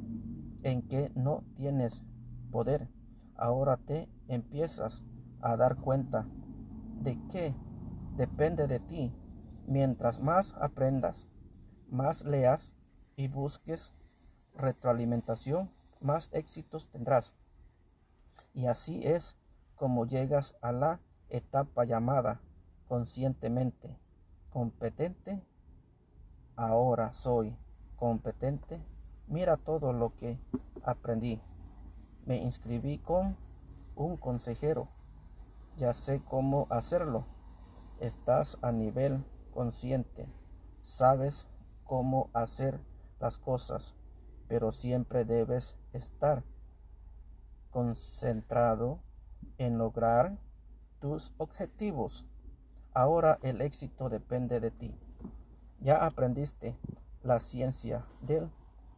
en que no tienes poder. Ahora te empiezas a dar cuenta de que depende de ti. Mientras más aprendas, más leas y busques retroalimentación, más éxitos tendrás. Y así es como llegas a la etapa llamada conscientemente competente. Ahora soy competente. Mira todo lo que aprendí. Me inscribí con un consejero. Ya sé cómo hacerlo. Estás a nivel consciente. Sabes cómo hacer las cosas, pero siempre debes estar concentrado en lograr tus objetivos. Ahora el éxito depende de ti. Ya aprendiste la ciencia del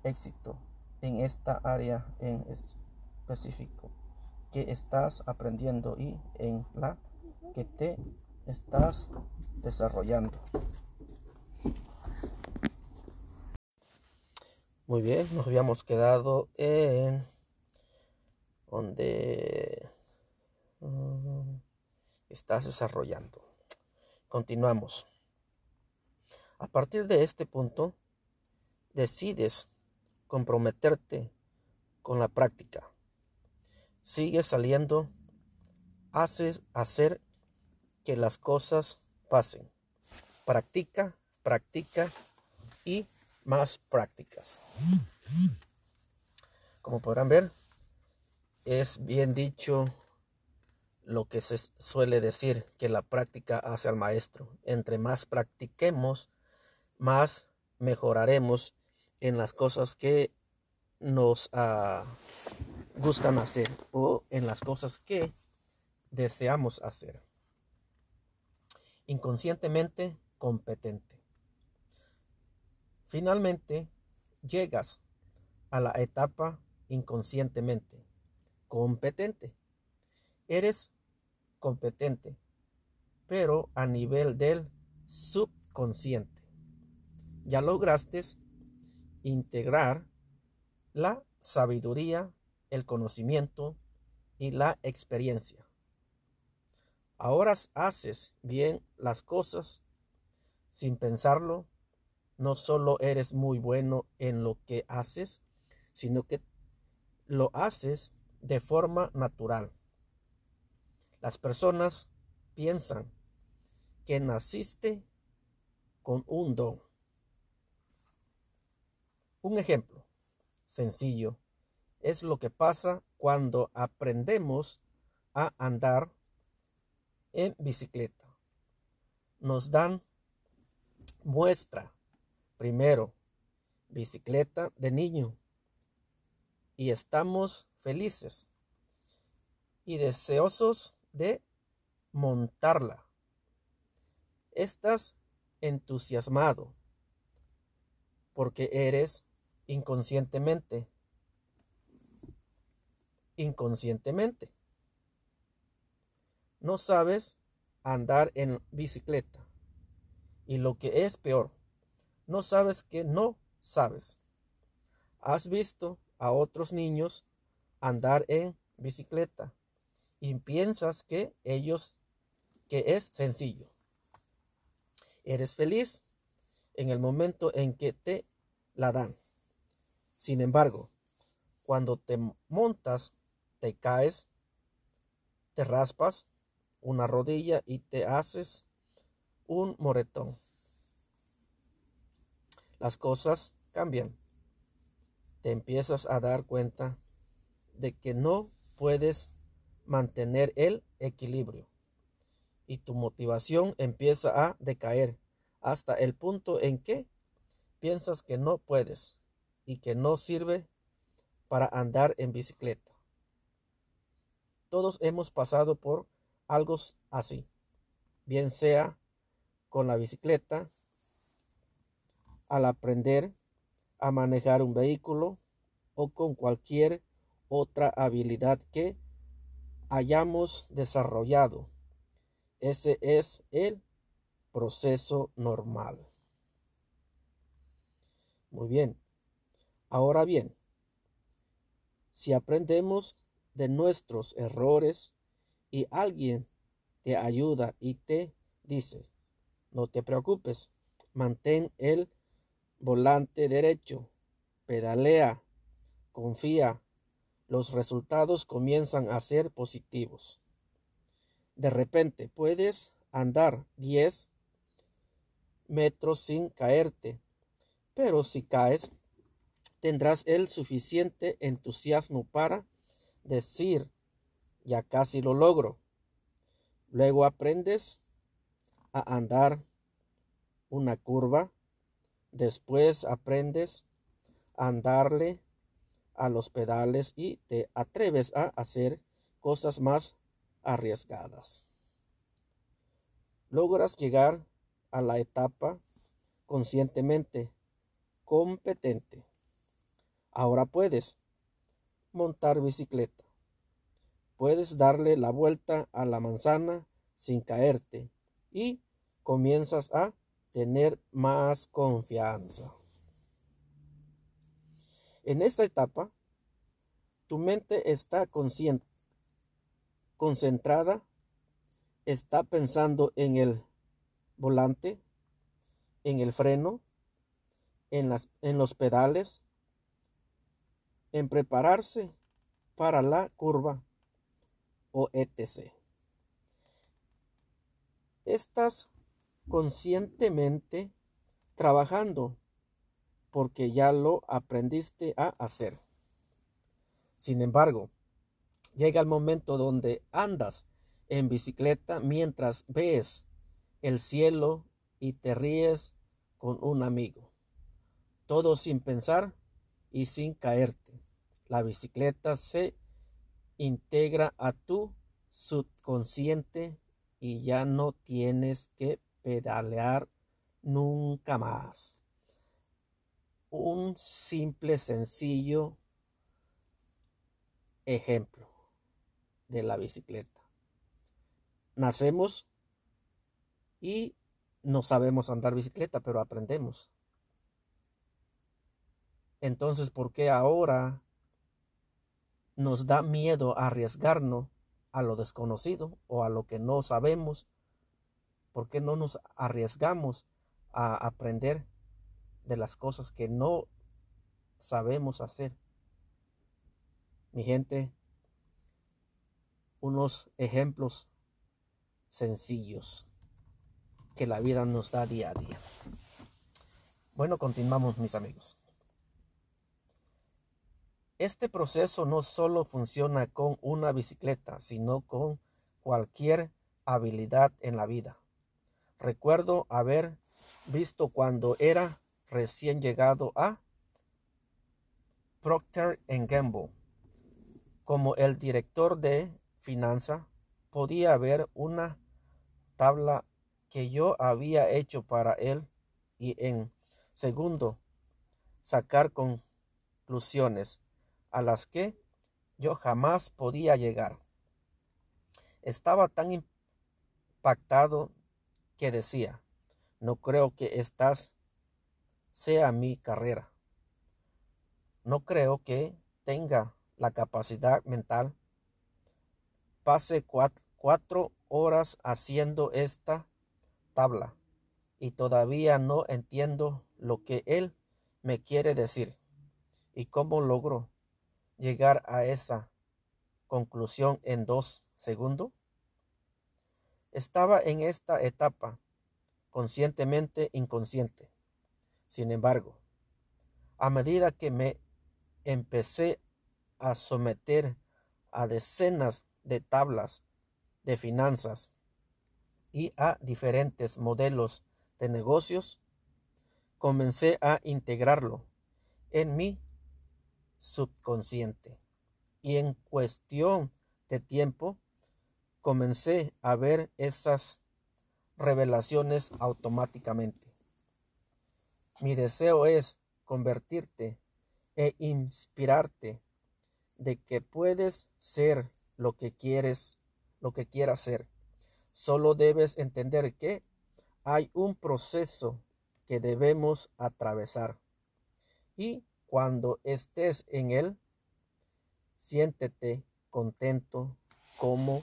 éxito en esta área en específico que estás aprendiendo y en la que te estás desarrollando. Muy bien, nos habíamos quedado en donde mm, estás desarrollando. Continuamos. A partir de este punto, decides comprometerte con la práctica. Sigues saliendo, haces hacer que las cosas pasen. Practica, practica y más prácticas. Como podrán ver, es bien dicho lo que se suele decir, que la práctica hace al maestro. Entre más practiquemos, más mejoraremos en las cosas que nos uh, gustan hacer o en las cosas que deseamos hacer. Inconscientemente competente. Finalmente, llegas a la etapa inconscientemente competente. Eres competente, pero a nivel del subconsciente. Ya lograste integrar la sabiduría, el conocimiento y la experiencia. Ahora haces bien las cosas sin pensarlo no solo eres muy bueno en lo que haces, sino que lo haces de forma natural. Las personas piensan que naciste con un don. Un ejemplo sencillo es lo que pasa cuando aprendemos a andar en bicicleta. Nos dan muestra Primero, bicicleta de niño. Y estamos felices y deseosos de montarla. Estás entusiasmado porque eres inconscientemente, inconscientemente. No sabes andar en bicicleta. Y lo que es peor, no sabes que no sabes. Has visto a otros niños andar en bicicleta y piensas que ellos que es sencillo. Eres feliz en el momento en que te la dan. Sin embargo, cuando te montas, te caes, te raspas una rodilla y te haces un moretón las cosas cambian. te empiezas a dar cuenta de que no puedes mantener el equilibrio y tu motivación empieza a decaer hasta el punto en que piensas que no puedes y que no sirve para andar en bicicleta. Todos hemos pasado por algo así, bien sea con la bicicleta, al aprender a manejar un vehículo o con cualquier otra habilidad que hayamos desarrollado. Ese es el proceso normal. Muy bien. Ahora bien, si aprendemos de nuestros errores y alguien te ayuda y te dice, no te preocupes, mantén el volante derecho, pedalea, confía, los resultados comienzan a ser positivos. De repente puedes andar 10 metros sin caerte, pero si caes, tendrás el suficiente entusiasmo para decir, ya casi lo logro. Luego aprendes a andar una curva, después aprendes a andarle a los pedales y te atreves a hacer cosas más arriesgadas. Logras llegar a la etapa conscientemente competente. Ahora puedes montar bicicleta. Puedes darle la vuelta a la manzana sin caerte y comienzas a tener más confianza. En esta etapa, tu mente está consciente, concentrada, está pensando en el volante, en el freno, en, los pedales, en prepararse para la curva o etc. Estás conscientemente trabajando porque ya lo aprendiste a hacer. Sin embargo, llega el momento donde andas en bicicleta mientras ves el cielo y te ríes con un amigo. Todo sin pensar y sin caerte. La bicicleta se integra a tu subconsciente y ya no tienes que pedalear nunca más. Un simple, sencillo ejemplo de la bicicleta. Nacemos y no sabemos andar bicicleta, pero aprendemos. Entonces, ¿por qué ahora nos da miedo arriesgarnos a lo desconocido o a lo que no sabemos? ¿Por qué no nos arriesgamos a aprender de las cosas que no sabemos hacer? Mi gente, unos ejemplos sencillos que la vida nos da día a día. Bueno, continuamos mis amigos. Este proceso no solo funciona con una bicicleta, sino con cualquier habilidad en la vida. Recuerdo haber visto cuando era recién llegado a Procter Gamble. Como el director de finanza, podía ver una tabla que yo había hecho para él y en segundo sacar conclusiones a las que yo jamás podía llegar. Estaba tan impactado que decía, no creo que estas sea mi carrera. No creo que tenga la capacidad mental. Pase cuatro, horas haciendo esta tabla y todavía no entiendo lo que él me quiere decir y cómo logró llegar a esa conclusión en dos segundos? Estaba en esta etapa conscientemente inconsciente. Sin embargo, a medida que me empecé a someter a decenas de tablas de finanzas y a diferentes modelos de negocios, comencé a integrarlo en mi subconsciente y en cuestión de tiempo comencé a ver esas revelaciones automáticamente. Mi deseo es convertirte e inspirarte de que puedes ser lo que quieres, lo que quieras ser. Solo debes entender que hay un proceso que debemos atravesar. Y cuando estés en él, siéntete contento como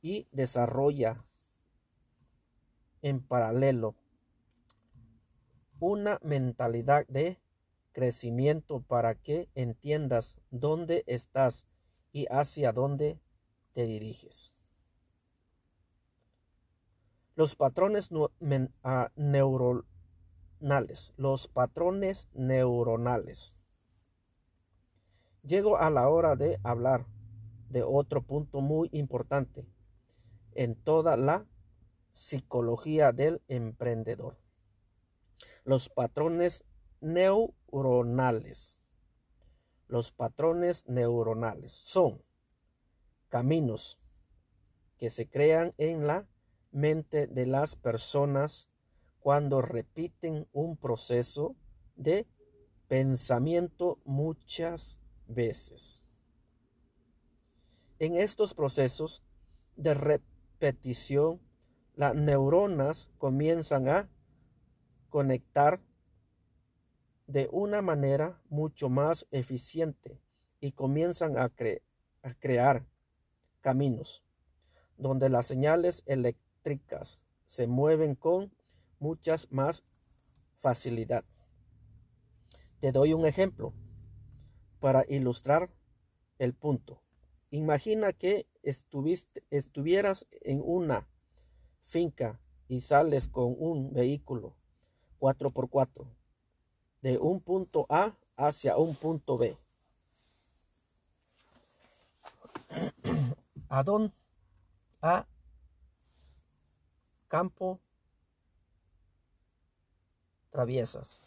y desarrolla en paralelo una mentalidad de crecimiento para que entiendas dónde estás y hacia dónde te diriges. Los patrones ah, Los patrones neuronales. Llego a la hora de hablar de otro punto muy importante en toda la psicología del emprendedor. Los patrones neuronales. Los patrones neuronales son caminos que se crean en la mente de las personas cuando repiten un proceso de pensamiento muchas veces. En estos procesos de repetición, las neuronas comienzan a conectar de una manera mucho más eficiente y comienzan a, a crear caminos donde las señales eléctricas se mueven con muchas más facilidad. Te doy un ejemplo para ilustrar el punto. Imagina que estuviste, estuvieras en una finca y sales con un vehículo 4x4 de un punto A hacia un punto B. [CLEARS THROAT] ¿A dónde? A campo traviesas.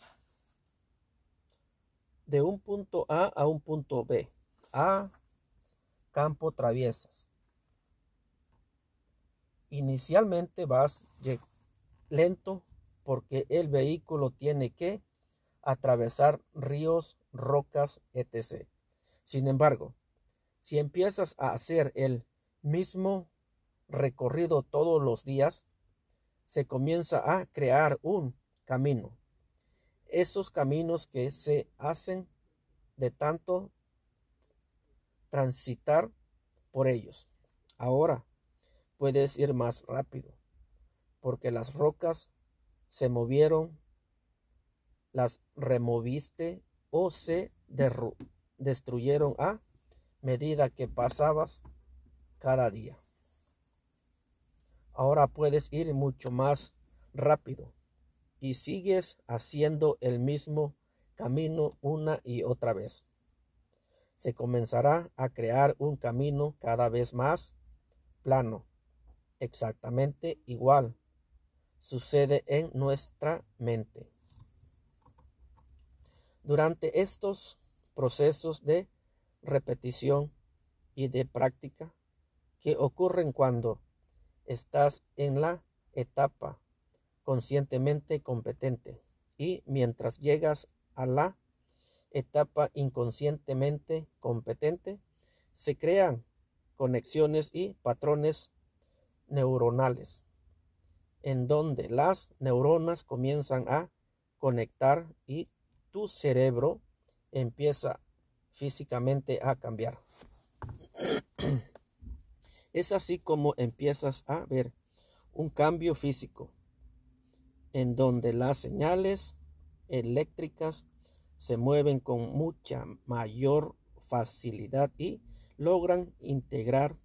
De un punto A a un punto B. A campo traviesas. Inicialmente vas lento porque el vehículo tiene que atravesar ríos, rocas, etc. Sin embargo, si empiezas a hacer el mismo recorrido todos los días, se comienza a crear un camino. Esos caminos que se hacen de tanto transitar por ellos. Ahora puedes ir más rápido, porque las rocas se movieron, las removiste o se destruyeron a medida que pasabas cada día. Ahora puedes ir mucho más rápido y sigues haciendo el mismo camino una y otra vez. Se comenzará a crear un camino cada vez más plano, exactamente igual. Sucede en nuestra mente. Durante estos procesos de repetición y de práctica que ocurren cuando estás en la etapa conscientemente competente y mientras llegas a la etapa inconscientemente competente, se crean conexiones y patrones neuronales, en donde las neuronas comienzan a conectar y tu cerebro empieza físicamente a cambiar. [CLEARS THROAT] Es así como empiezas a ver un cambio físico en donde las señales eléctricas se mueven con mucha mayor facilidad y logran integrar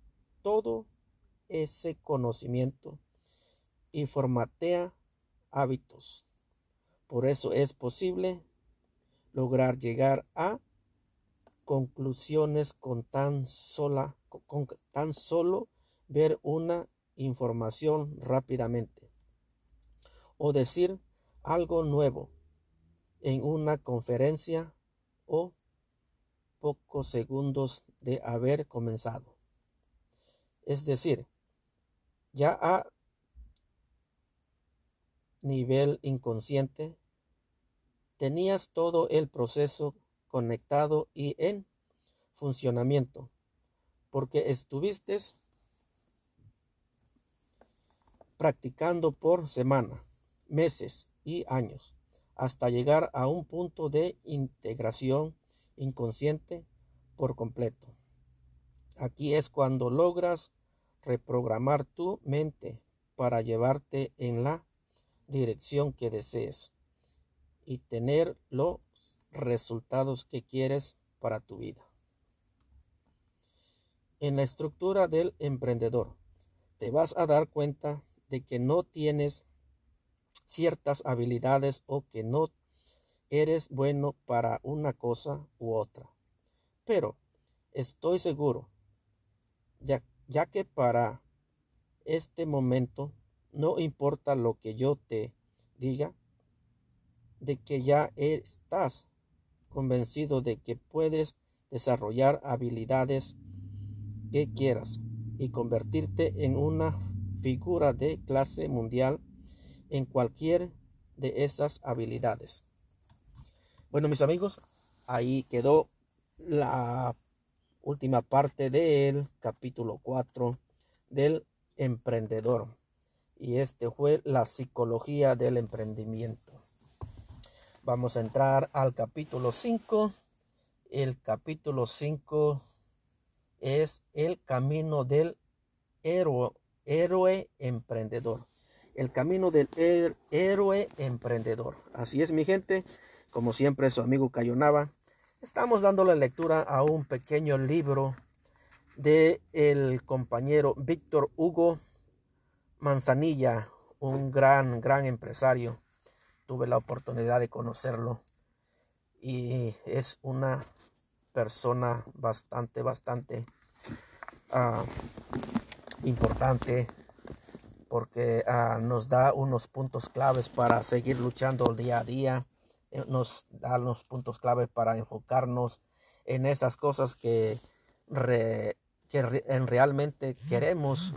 todo ese conocimiento y formatea hábitos. Por eso es posible lograr llegar a conclusiones con tan, sola, con tan solo ver una información rápidamente o decir algo nuevo en una conferencia o pocos segundos de haber comenzado. Es decir, ya a nivel inconsciente tenías todo el proceso conectado y en funcionamiento, porque estuviste practicando por semana, meses y años, hasta llegar a un punto de integración inconsciente por completo. Aquí es cuando logras reprogramar tu mente para llevarte en la dirección que desees y tener los resultados que quieres para tu vida. En la estructura del emprendedor, te vas a dar cuenta de que no tienes ciertas habilidades o que no eres bueno para una cosa u otra. Pero estoy seguro, ya, que para este momento no importa lo que yo te diga, de que ya estás convencido de que puedes desarrollar habilidades que quieras y convertirte en una figura de clase mundial en cualquier de esas habilidades. Bueno, mis amigos, ahí quedó la última parte del capítulo 4 del emprendedor. Y este fue la psicología del emprendimiento. Vamos a entrar al capítulo 5. El capítulo 5 es el camino del héroe, héroe emprendedor. El camino del héroe emprendedor. Así es, mi gente. Como siempre, su amigo Cayonaba. Estamos dando la lectura a un pequeño libro de el compañero Víctor Hugo Manzanilla, un gran, gran empresario. Tuve la oportunidad de conocerlo y es una persona bastante, bastante uh, importante porque uh, nos da unos puntos claves para seguir luchando día a día eh, nos da los puntos clave para enfocarnos en esas cosas que, que en realmente queremos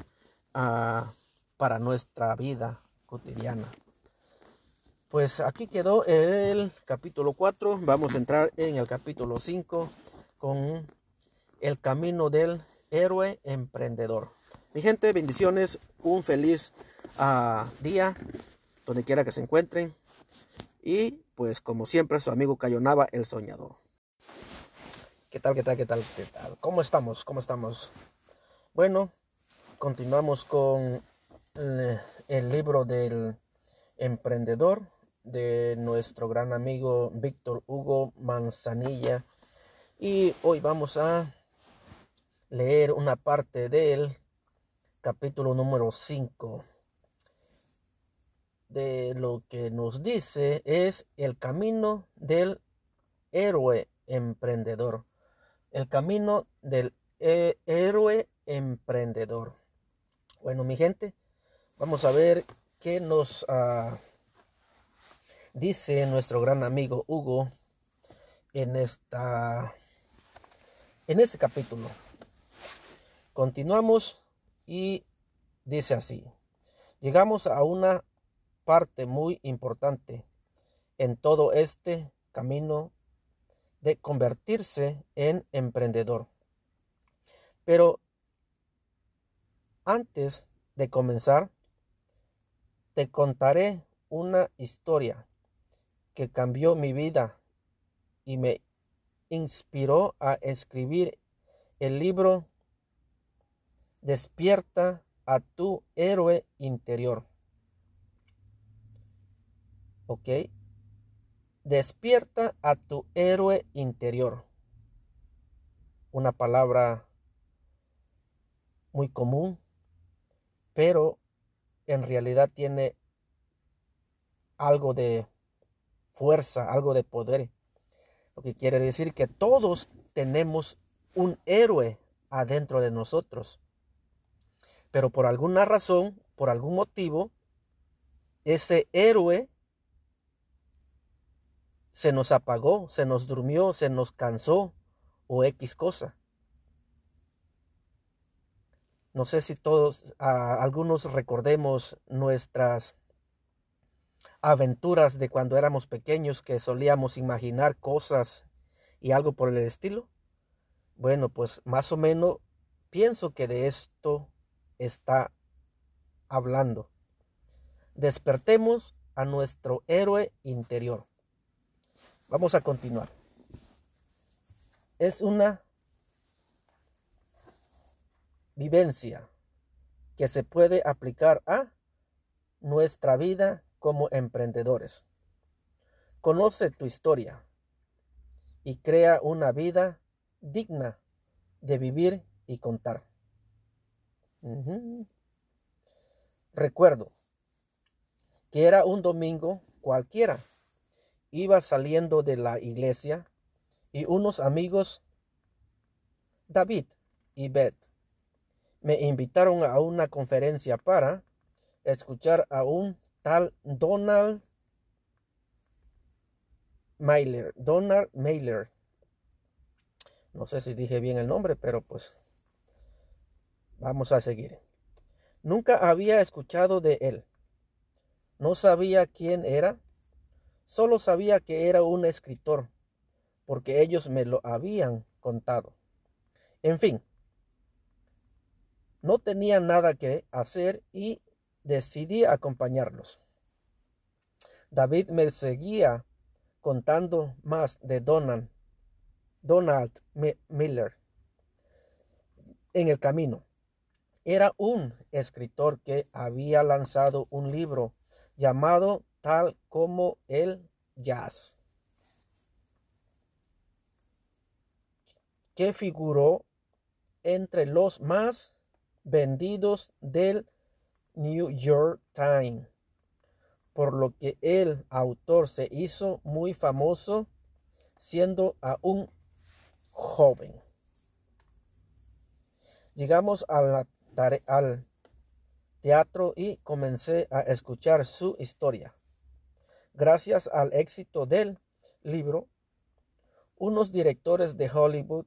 uh, para nuestra vida cotidiana. Pues aquí quedó el capítulo 4. Vamos a entrar en el capítulo 5 con el camino del héroe emprendedor. Mi gente, bendiciones, un feliz uh, día, donde quiera que se encuentren. Y pues como siempre su amigo Cayonaba el Soñador. ¿Qué tal, qué tal, qué tal, qué tal? ¿Cómo estamos? ¿Cómo estamos? Bueno, continuamos con el, libro del emprendedor de nuestro gran amigo Víctor Hugo Manzanilla. Y hoy vamos a leer una parte del capítulo número 5 de lo que nos dice es el camino del héroe emprendedor. El camino del héroe emprendedor. Bueno, mi gente, vamos a ver qué nos uh, dice nuestro gran amigo Hugo en esta en este capítulo. Continuamos y dice así. Llegamos a una parte muy importante en todo este camino de convertirse en emprendedor. Pero antes de comenzar, te contaré una historia que cambió mi vida y me inspiró a escribir el libro Despierta a tu héroe interior. ¿ok? Despierta a tu héroe interior. Una palabra muy común, pero en realidad tiene algo de fuerza, algo de poder. Lo que quiere decir que todos tenemos un héroe adentro de nosotros. Pero por alguna razón, por algún motivo, ese héroe se nos apagó, se nos durmió, se nos cansó o X cosa. No sé si todos, algunos recordemos nuestras aventuras de cuando éramos pequeños que solíamos imaginar cosas y algo por el estilo. Bueno, pues más o menos pienso que de esto está hablando. Despertemos a nuestro héroe interior. Vamos a continuar. Es una vivencia que se puede aplicar a nuestra vida como emprendedores. Conoce tu historia y crea una vida digna de vivir y contar. Recuerdo que era un domingo cualquiera iba saliendo de la iglesia y unos amigos, David y Beth, me invitaron a una conferencia para escuchar a un tal Donald Mailer. Donald Mailer. No sé si dije bien el nombre, pero pues vamos a seguir. Nunca había escuchado de él. No sabía quién era Solo sabía que era un escritor, porque ellos me lo habían contado. En fin, no tenía nada que hacer y decidí acompañarlos. David me seguía contando más de Donald, Donald Miller en el camino. Era un escritor que había lanzado un libro llamado tal como el jazz, que figuró entre los más vendidos del New York Times, por lo que el autor se hizo muy famoso siendo aún joven. Llegamos a la al teatro y comencé a escuchar su historia. Gracias al éxito del libro, unos directores de Hollywood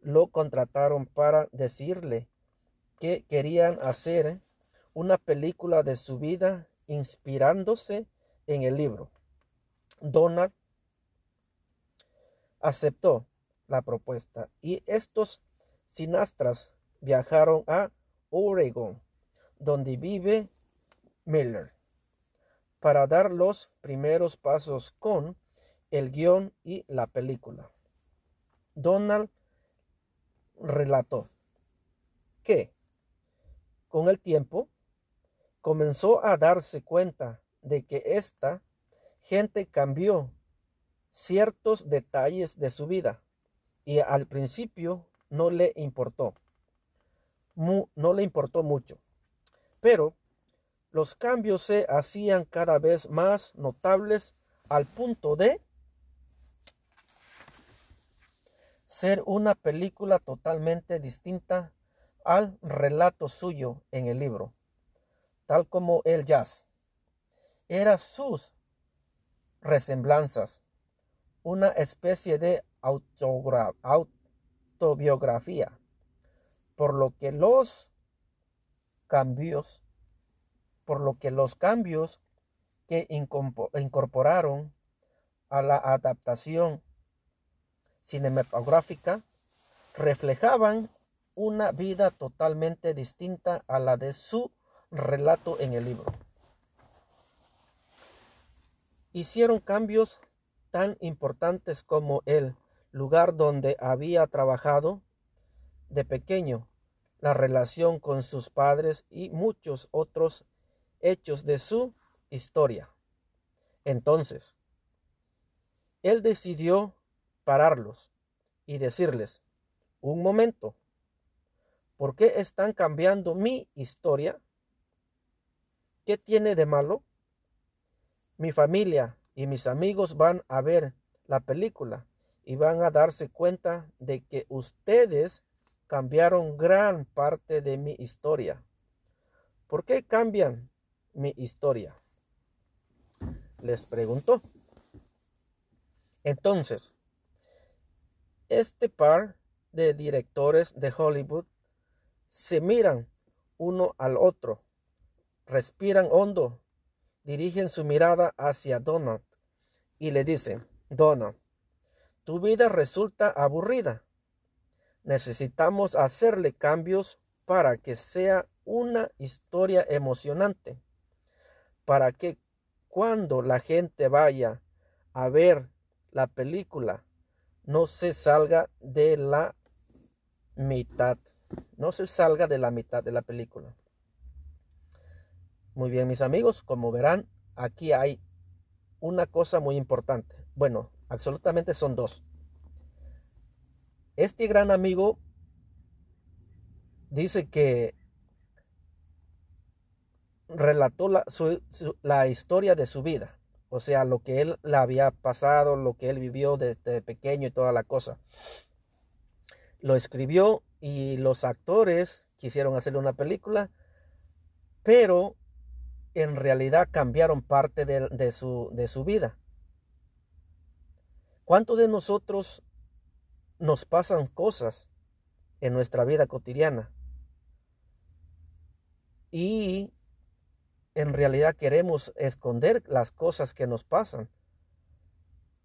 lo contrataron para decirle que querían hacer una película de su vida inspirándose en el libro. Donald aceptó la propuesta y estos sinastras viajaron a Oregon, donde vive Miller para dar los primeros pasos con el guion y la película. Donald relató que con el tiempo comenzó a darse cuenta de que esta gente cambió ciertos detalles de su vida y al principio no le importó, no le importó mucho, pero los cambios se hacían cada vez más notables al punto de ser una película totalmente distinta al relato suyo en el libro, tal como el jazz. Era sus resemblanzas, una especie de autobiografía, por lo que los cambios por lo que los cambios que incorporaron a la adaptación cinematográfica reflejaban una vida totalmente distinta a la de su relato en el libro. Hicieron cambios tan importantes como el lugar donde había trabajado de pequeño, la relación con sus padres y muchos otros hechos de su historia. Entonces, él decidió pararlos y decirles, un momento, ¿por qué están cambiando mi historia? ¿Qué tiene de malo? Mi familia y mis amigos van a ver la película y van a darse cuenta de que ustedes cambiaron gran parte de mi historia. ¿Por qué cambian mi historia? Les preguntó. Entonces, este par de directores de Hollywood se miran uno al otro, respiran hondo, dirigen su mirada hacia Donald y le dicen, Donald, tu vida resulta aburrida. Necesitamos hacerle cambios para que sea una historia emocionante, para que cuando la gente vaya a ver la película no se salga de la mitad, no se salga de la mitad de la película. Muy bien, mis amigos, como verán, aquí hay una cosa muy importante. Bueno, absolutamente son dos. Este gran amigo dice que relató la, historia de su vida, o sea, lo que él le había pasado, lo que él vivió desde pequeño y toda la cosa. Lo escribió y los actores quisieron hacerle una película, pero en realidad cambiaron parte de, su, de su vida. ¿Cuántos de nosotros nos pasan cosas en nuestra vida cotidiana? Y en realidad queremos esconder las cosas que nos pasan,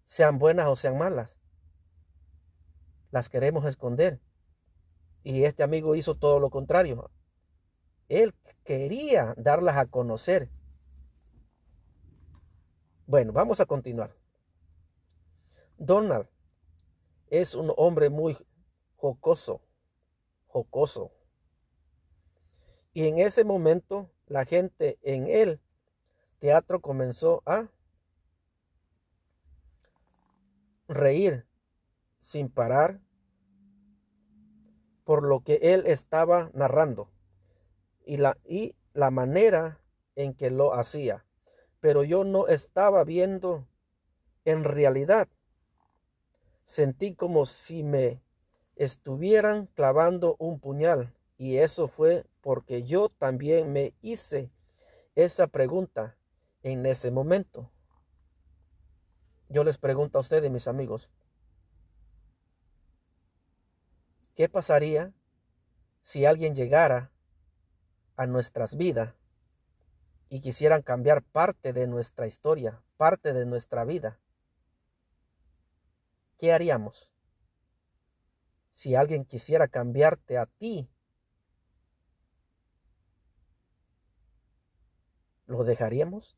sean buenas o sean malas. Las queremos esconder. Y este amigo hizo todo lo contrario. Él quería darlas a conocer. Bueno, vamos a continuar. Donald es un hombre muy jocoso, jocoso. Y en ese momento la gente en el teatro comenzó a reír sin parar por lo que él estaba narrando y la, y la manera en que lo hacía. Pero yo no estaba viendo en realidad. Sentí como si me estuvieran clavando un puñal y eso fue porque yo también me hice esa pregunta en ese momento. Yo les pregunto a ustedes, mis amigos, ¿qué pasaría si alguien llegara a nuestras vidas y quisieran cambiar parte de nuestra historia, parte de nuestra vida, ¿qué haríamos? Si alguien quisiera cambiarte a ti, ¿lo dejaríamos?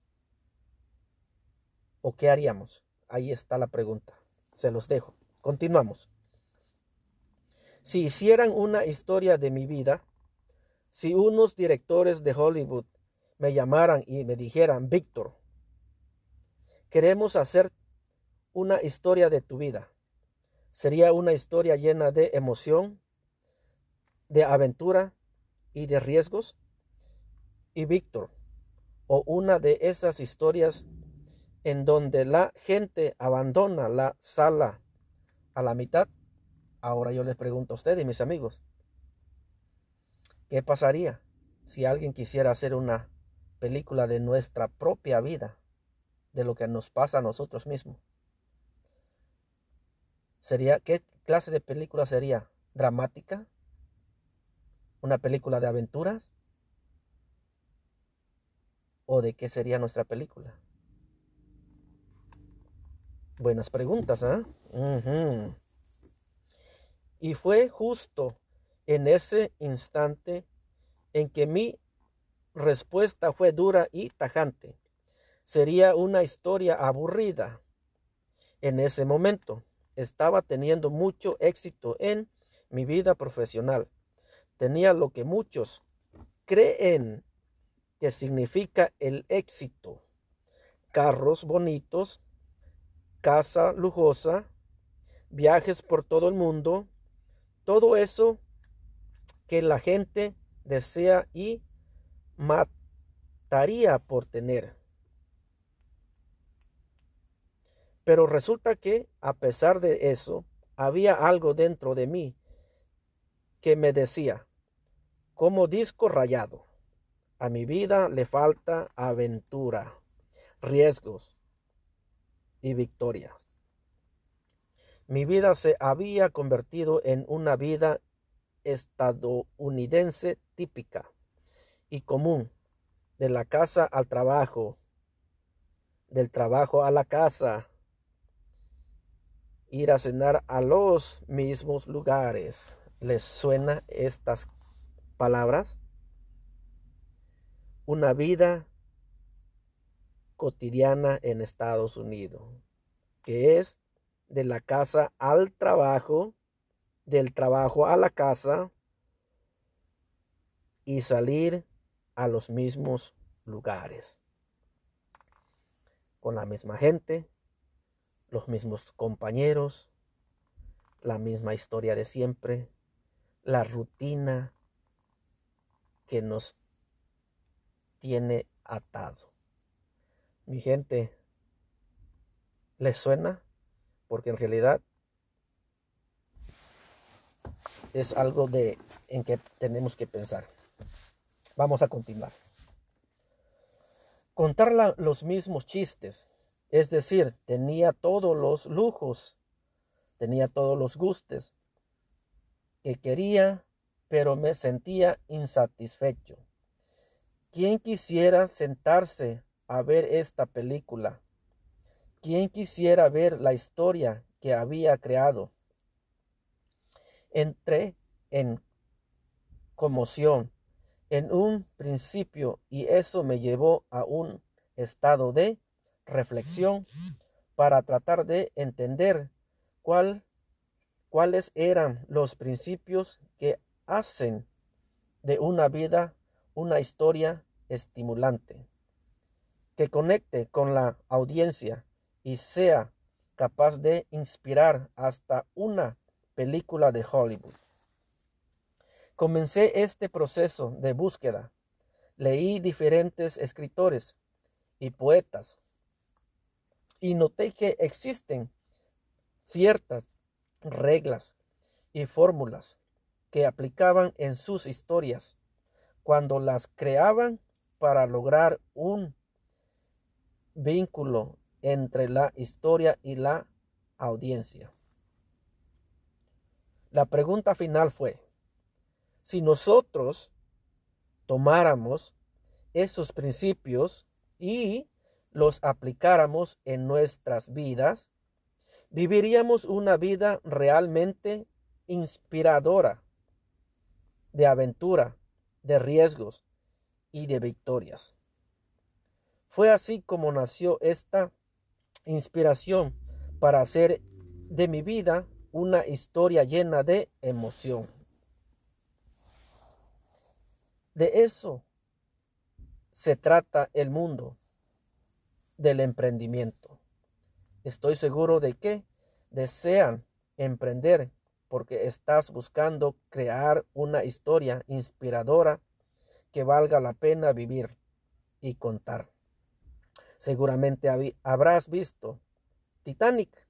¿O qué haríamos? Ahí está la pregunta. Se los dejo. Continuamos. Si hicieran una historia de mi vida, si unos directores de Hollywood me llamaran y me dijeran, Víctor, queremos hacer una historia de tu vida, sería una historia llena de emoción, de aventura y de riesgos. Y Víctor, o una de esas historias en donde la gente abandona la sala a la mitad. Ahora yo les pregunto a ustedes, mis amigos, ¿Qué pasaría si alguien quisiera hacer una película de nuestra propia vida, de lo que nos pasa a nosotros mismos? Sería ¿qué clase de película sería? ¿Dramática? ¿Una película de aventuras? ¿O de qué sería nuestra película? Buenas preguntas, ¿ah? Y fue justo en ese instante en que mi respuesta fue dura y tajante. Sería una historia aburrida. En ese momento estaba teniendo mucho éxito en mi vida profesional. Tenía lo que muchos creen que significa el éxito. Carros bonitos, casa lujosa, viajes por todo el mundo. Todo eso que la gente desea y mataría por tener. Pero resulta que, a pesar de eso, había algo dentro de mí que me decía, como disco rayado, a mi vida le falta aventura, riesgos y victorias. Mi vida se había convertido en una vida estadounidense típica y común, de la casa al trabajo, del trabajo a la casa, ir a cenar a los mismos lugares. ¿Les suena estas palabras? Una vida cotidiana en Estados Unidos, que es de la casa al trabajo, del trabajo a la casa y salir a los mismos lugares. Con la misma gente, los mismos compañeros, la misma historia de siempre, la rutina que nos tiene atado. Mi gente, ¿les suena? Porque en realidad es algo de en que tenemos que pensar. Vamos a continuar. Contar los mismos chistes, es decir, tenía todos los lujos, tenía todos los gustes que quería, pero me sentía insatisfecho. ¿Quién quisiera sentarse a ver esta película? ¿Quién quisiera ver la historia que había creado? Entré en conmoción en un principio y eso me llevó a un estado de reflexión para tratar de entender cuál, cuáles eran los principios que hacen de una vida una historia estimulante, que conecte con la audiencia y sea capaz de inspirar hasta una película de Hollywood. Comencé este proceso de búsqueda. Leí diferentes escritores y poetas y noté que existen ciertas reglas y fórmulas que aplicaban en sus historias cuando las creaban para lograr un vínculo entre la historia y la audiencia. La pregunta final fue, si nosotros tomáramos esos principios y los aplicáramos en nuestras vidas, viviríamos una vida realmente inspiradora, de aventura, de riesgos y de victorias. Fue así como nació esta inspiración para hacer de mi vida una historia llena de emoción. De eso se trata el mundo del emprendimiento. Estoy seguro de que desean emprender porque estás buscando crear una historia inspiradora que valga la pena vivir y contar. Seguramente habrás visto Titanic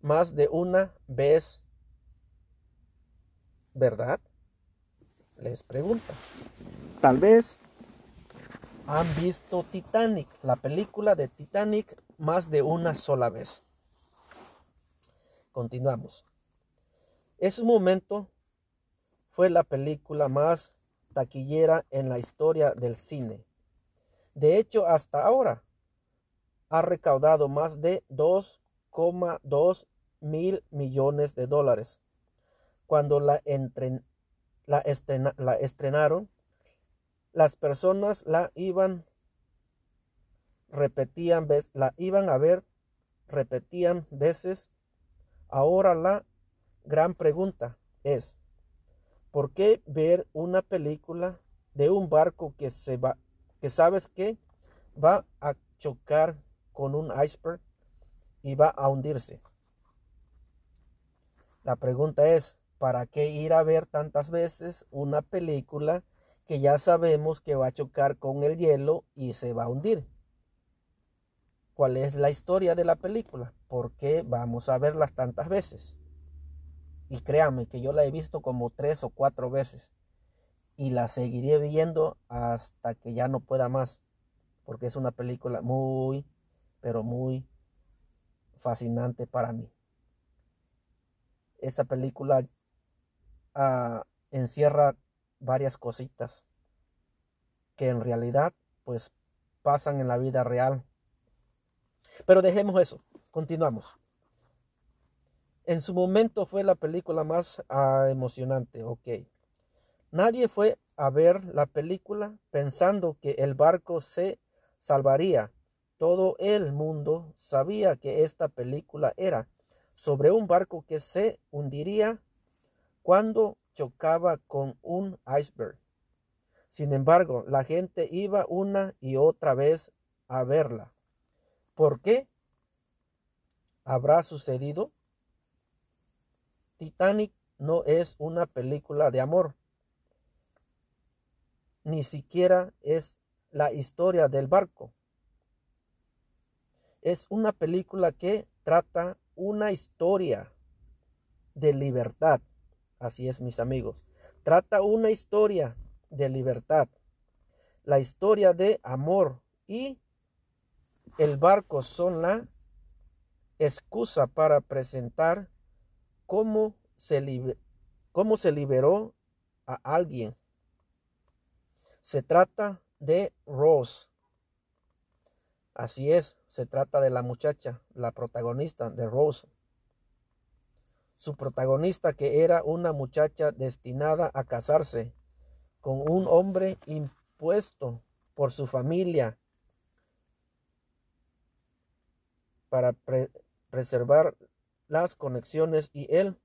más de una vez, ¿verdad? Les pregunto. Tal vez han visto Titanic, la película de Titanic, más de una sola vez. Continuamos. Ese momento fue la película más taquillera en la historia del cine. De hecho, hasta ahora ha recaudado más de 2,2 mil millones de dólares. Cuando la, la estrenaron, las personas la iban repetían la iban a ver repetían veces. Ahora la gran pregunta es ¿por qué ver una película de un barco que se va que sabes que va a chocar con un iceberg y va a hundirse la pregunta es ¿para qué ir a ver tantas veces una película que ya sabemos que va a chocar con el hielo y se va a hundir. cuál es la historia de la película, por qué vamos a verla tantas veces. Y créanme que yo la he visto como tres o cuatro veces y la seguiré viendo hasta que ya no pueda más, porque es una película muy, pero muy fascinante para mí. Esa película ah, encierra varias cositas que en realidad pues pasan en la vida real. Pero dejemos eso, continuamos. En su momento fue la película más ah, emocionante, ok. Nadie fue a ver la película pensando que el barco se salvaría. Todo el mundo sabía que esta película era sobre un barco que se hundiría cuando chocaba con un iceberg. Sin embargo, la gente iba una y otra vez a verla. ¿Por qué? ¿Habrá sucedido? Titanic no es una película de amor ni siquiera es la historia del barco. Es una película que trata una historia de libertad. Así es, mis amigos. Trata una historia de libertad. La historia de amor y el barco son la excusa para presentar cómo se, cómo se liberó a alguien se trata de Rose. Así es, se trata de la muchacha, la protagonista de Rose. Su protagonista que era una muchacha destinada a casarse con un hombre impuesto por su familia para preservar las conexiones y el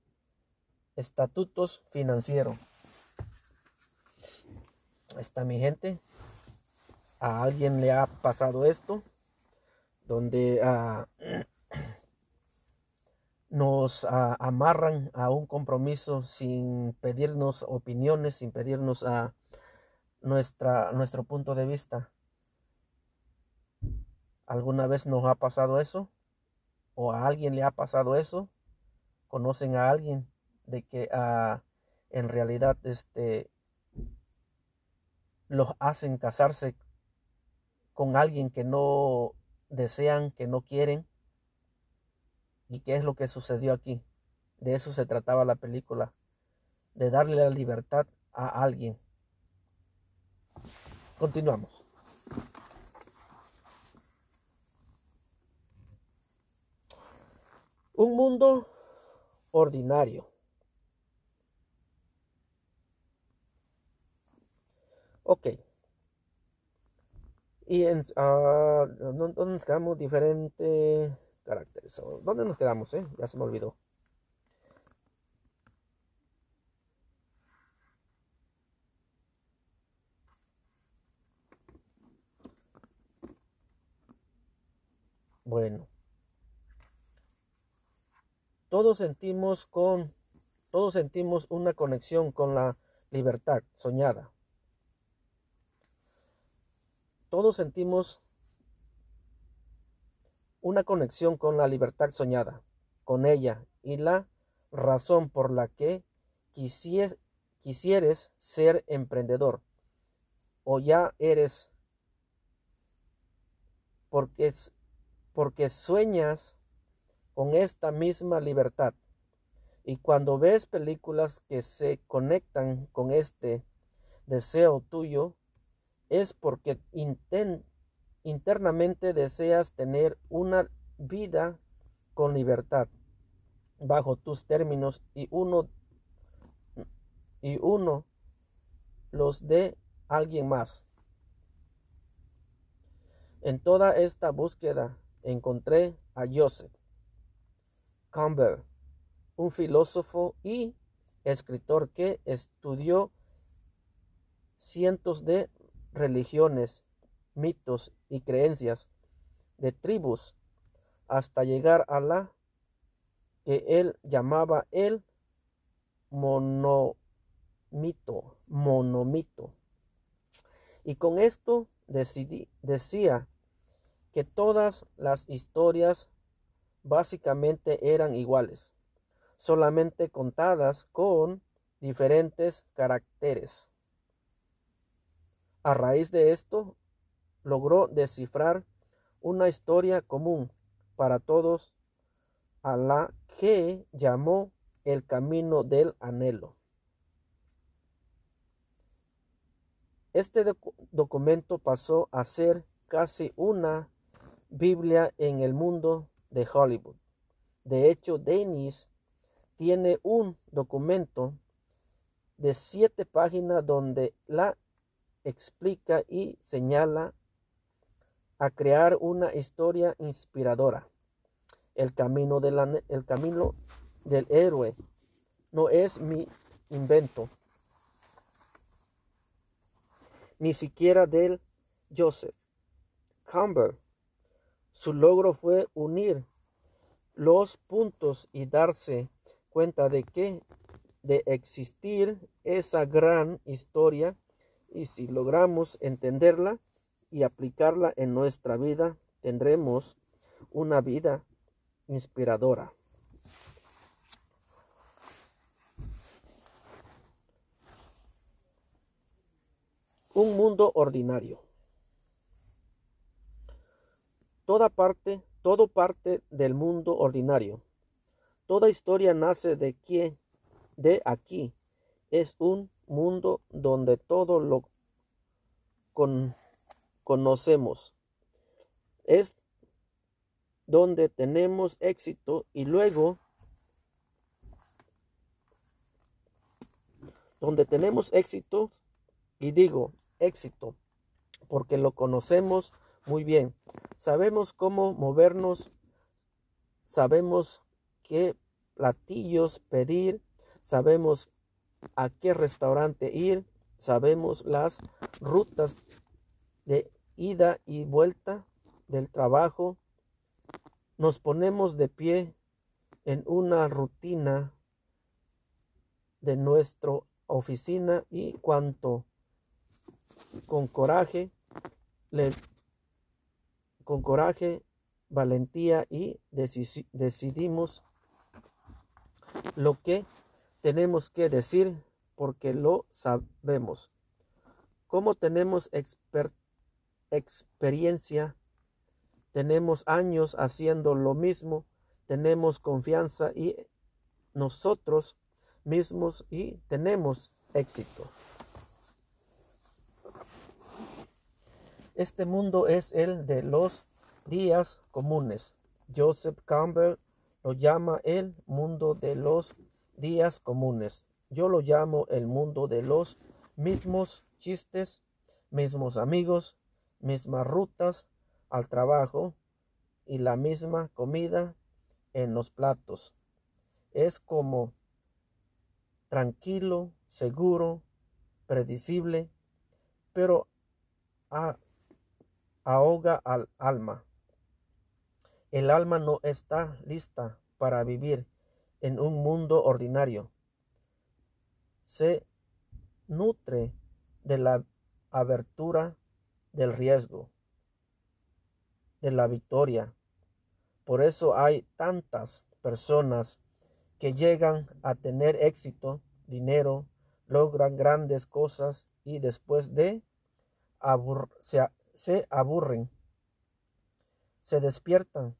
estatutos financieros está mi gente. A alguien le ha pasado esto, donde ah, nos ah, amarran a un compromiso sin pedirnos opiniones, sin pedirnos a ah, nuestra, nuestro punto de vista. ¿Alguna vez nos ha pasado eso? ¿O a alguien le ha pasado eso? ¿Conocen a alguien de que en realidad este, los hacen casarse con alguien que no desean, que no quieren. ¿Y qué es lo que sucedió aquí? De eso se trataba la película, de darle la libertad a alguien. Continuamos. Un mundo ordinario. Ok. Y en, uh, ¿dónde nos quedamos? Diferentes caracteres. ¿Dónde nos quedamos? Eh? Ya se me olvidó. Bueno. Todos sentimos con todos sentimos una conexión con la libertad soñada todos sentimos una conexión con la libertad soñada, con ella y la razón por la que quisieres ser emprendedor o ya eres porque, porque sueñas con esta misma libertad. Y cuando ves películas que se conectan con este deseo tuyo, es porque internamente deseas tener una vida con libertad bajo tus términos y uno y uno los de alguien más. En toda esta búsqueda encontré a Joseph Campbell, un filósofo y escritor que estudió cientos de religiones, mitos y creencias de tribus hasta llegar a la que él llamaba el monomito, monomito. Y con esto decía que todas las historias básicamente eran iguales, solamente contadas con diferentes caracteres. A raíz de esto, logró descifrar una historia común para todos a la que llamó el camino del anhelo. Este documento pasó a ser casi una Biblia en el mundo de Hollywood. De hecho, Dennis tiene un documento de siete páginas donde la explica y señala a crear una historia inspiradora. El camino, el camino del héroe no es mi invento, ni siquiera del Joseph Campbell. Su logro fue unir los puntos y darse cuenta de que de existir esa gran historia y si logramos entenderla y aplicarla en nuestra vida, tendremos una vida inspiradora. Un mundo ordinario. Toda parte, todo parte del mundo ordinario. Toda historia nace de quién, de aquí. Es un mundo donde todo lo conocemos. Es donde tenemos éxito y luego donde tenemos éxito y digo éxito porque lo conocemos muy bien. Sabemos cómo movernos, sabemos qué platillos pedir, sabemos a qué restaurante ir, sabemos las rutas de ida y vuelta del trabajo, nos ponemos de pie en una rutina de nuestra oficina y cuanto con coraje con coraje, valentía y decidimos lo que tenemos que decir porque lo sabemos. Como tenemos experiencia, tenemos años haciendo lo mismo, tenemos confianza y nosotros mismos y tenemos éxito. Este mundo es el de los días comunes. Joseph Campbell lo llama el mundo de los días comunes. Yo lo llamo el mundo de los mismos chistes, mismos amigos, mismas rutas al trabajo y la misma comida en los platos. Es como tranquilo, seguro, predecible, pero ahoga al alma. El alma no está lista para vivir en un mundo ordinario. Se nutre de la abertura del riesgo, de la victoria. Por eso hay tantas personas que llegan a tener éxito, dinero, logran grandes cosas y después de se aburren se despiertan,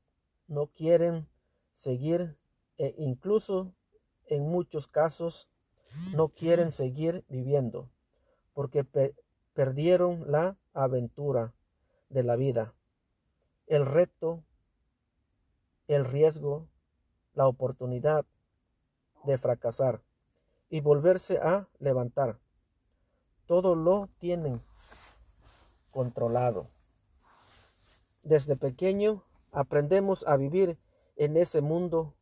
no quieren seguir e incluso en muchos casos no quieren seguir viviendo porque perdieron la aventura de la vida, el reto, el riesgo, la oportunidad de fracasar y volverse a levantar. Todo lo tienen controlado. Desde pequeño aprendemos a vivir en ese mundo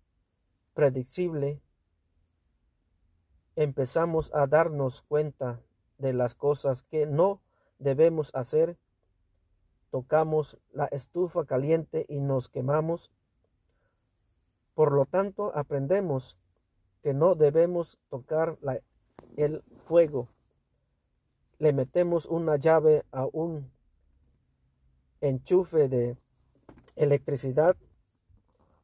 predecible. Empezamos a darnos cuenta de las cosas que no debemos hacer. Tocamos la estufa caliente y nos quemamos. Por lo tanto, aprendemos que no debemos tocar el fuego. Le metemos una llave a un enchufe de electricidad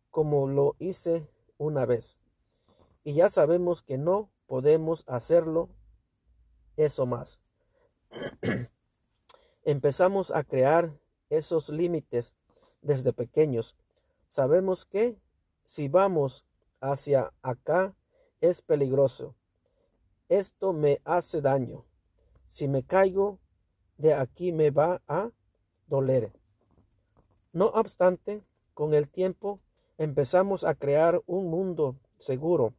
como lo hice una vez. Y ya sabemos que no podemos hacerlo eso más. [CLEARS THROAT] Empezamos a crear esos límites desde pequeños. Sabemos que si vamos hacia acá es peligroso. Esto me hace daño. Si me caigo de aquí me va a doler. No obstante, con el tiempo empezamos a crear un mundo seguro,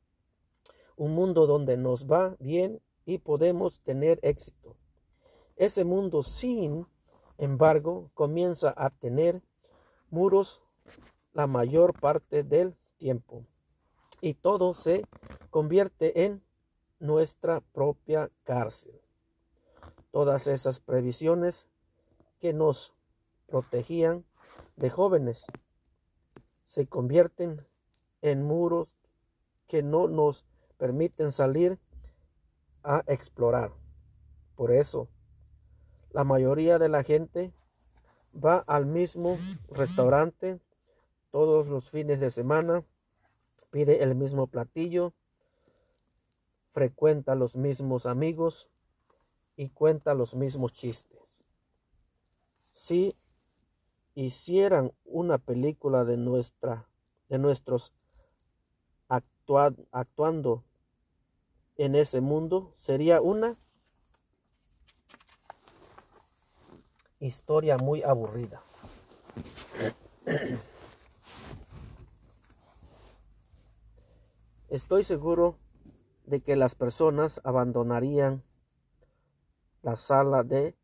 un mundo donde nos va bien y podemos tener éxito. Ese mundo, sin embargo, comienza a tener muros la mayor parte del tiempo y todo se convierte en nuestra propia cárcel. Todas esas previsiones que nos protegían de jóvenes se convierten en muros que no nos permiten salir a explorar. Por eso, la mayoría de la gente va al mismo restaurante todos los fines de semana, pide el mismo platillo, frecuenta los mismos amigos y cuenta los mismos chistes. Si hicieran una película de nuestra de nuestros actuando en ese mundo sería una historia muy aburrida. [CLEARS THROAT] Estoy seguro de que las personas abandonarían la sala de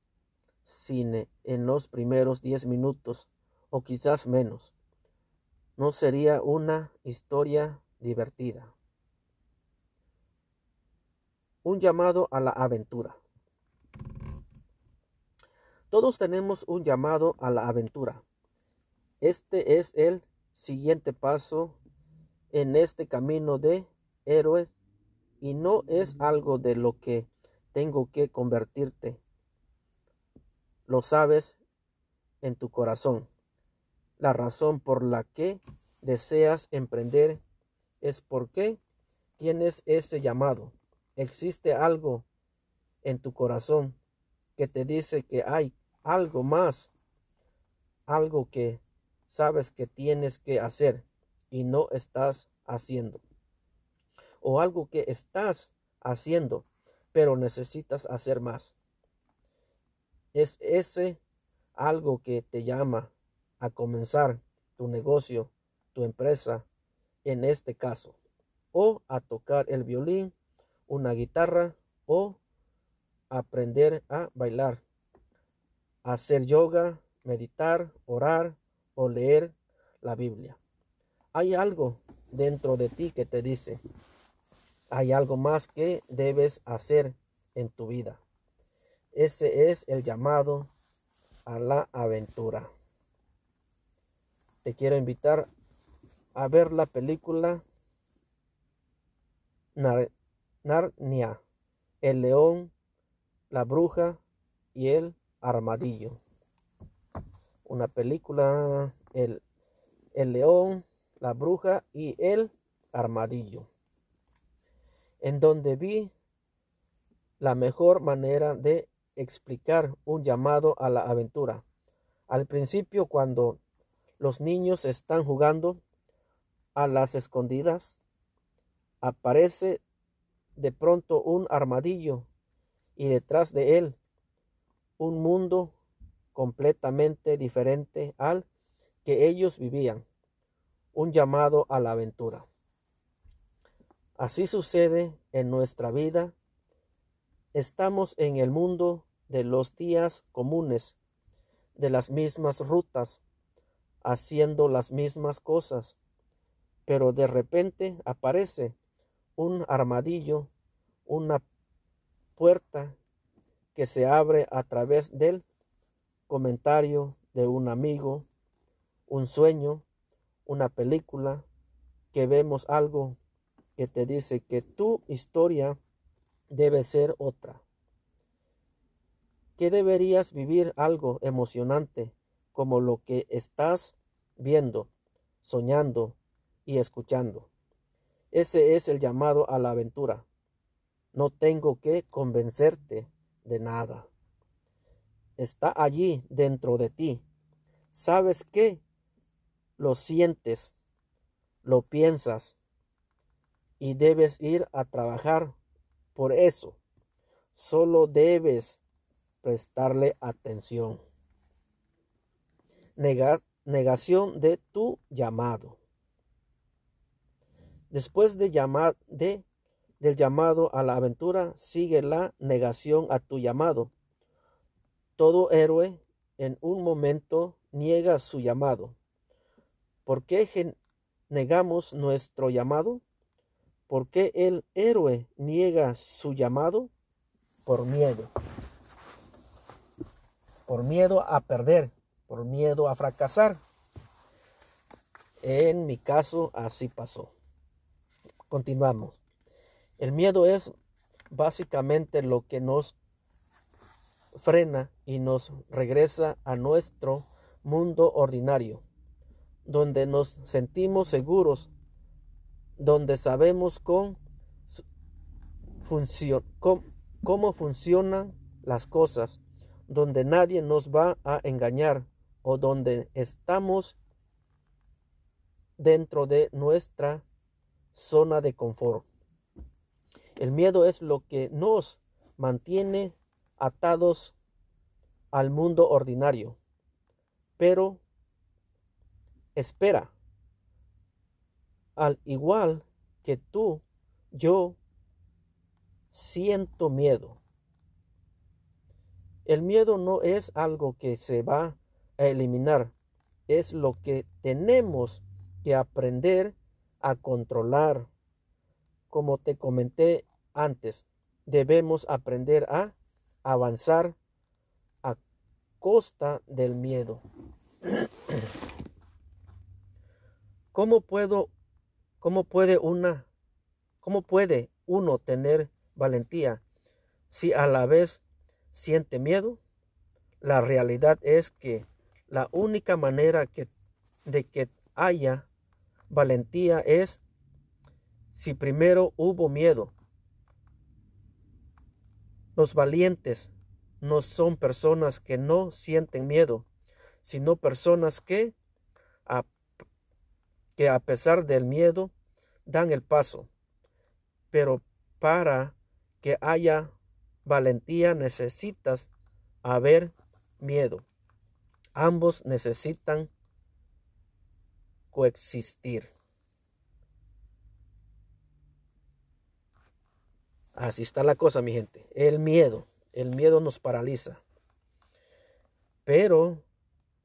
cine en los primeros 10 minutos o quizás menos. No sería una historia divertida. Un llamado a la aventura. Todos tenemos un llamado a la aventura. Este es el siguiente paso en este camino de héroes y no es algo de lo que tengo que convertirte. Lo sabes en tu corazón. La razón por la que deseas emprender es porque tienes ese llamado. Existe algo en tu corazón que te dice que hay algo más, algo que sabes que tienes que hacer y no estás haciendo. O algo que estás haciendo, pero necesitas hacer más. Es ese algo que te llama a comenzar tu negocio, tu empresa, en este caso, o a tocar el violín, una guitarra o aprender a bailar, hacer yoga, meditar, orar o leer la Biblia. Hay algo dentro de ti que te dice, hay algo más que debes hacer en tu vida. Ese es el llamado a la aventura. Te quiero invitar a ver la película Narnia, el león, la bruja y el armadillo. Una película, el, el león, la bruja y el armadillo, en donde vi la mejor manera de explicar un llamado a la aventura. Al principio, cuando los niños están jugando a las escondidas, aparece de pronto un armadillo y detrás de él un mundo completamente diferente al que ellos vivían un llamado a la aventura. Así sucede en nuestra vida. Estamos en el mundo de los días comunes, de las mismas rutas, haciendo las mismas cosas, pero de repente aparece un armadillo, una puerta que se abre a través del comentario de un amigo, un sueño, una película, que vemos algo que te dice que tu historia debe ser otra. Que deberías vivir algo emocionante como lo que estás viendo, soñando y escuchando. Ese es el llamado a la aventura. No tengo que convencerte de nada. Está allí dentro de ti. ¿Sabes qué? Lo sientes, lo piensas y debes ir a trabajar por eso. Solo debes prestarle atención. negación de tu llamado. Después de, del llamado a la aventura sigue la negación a tu llamado. Todo héroe en un momento niega su llamado. ¿Por qué negamos nuestro llamado? ¿Por qué el héroe niega su llamado? Por miedo. Por miedo a perder, por miedo a fracasar. En mi caso así pasó. Continuamos. El miedo es básicamente lo que nos frena y nos regresa a nuestro mundo ordinario, donde nos sentimos seguros, donde sabemos cómo funcionan las cosas, donde nadie nos va a engañar o donde estamos dentro de nuestra zona de confort. El miedo es lo que nos mantiene atados al mundo ordinario. Pero espera, al igual que tú, yo siento miedo. El miedo no es algo que se va a eliminar, es lo que tenemos que aprender a controlar. Como te comenté antes, debemos aprender a avanzar a costa del miedo. [CLEARS THROAT] ¿Cómo puedo cómo puede una cómo puede uno tener valentía si a la vez siente miedo? La realidad es que la única manera que, de que haya valentía es si primero hubo miedo. Los valientes no son personas que no sienten miedo, sino personas que a, que a pesar del miedo dan el paso. Pero para que haya valentía necesitas haber miedo. Ambos necesitan coexistir. Así está la cosa, mi gente. El miedo. El miedo nos paraliza. Pero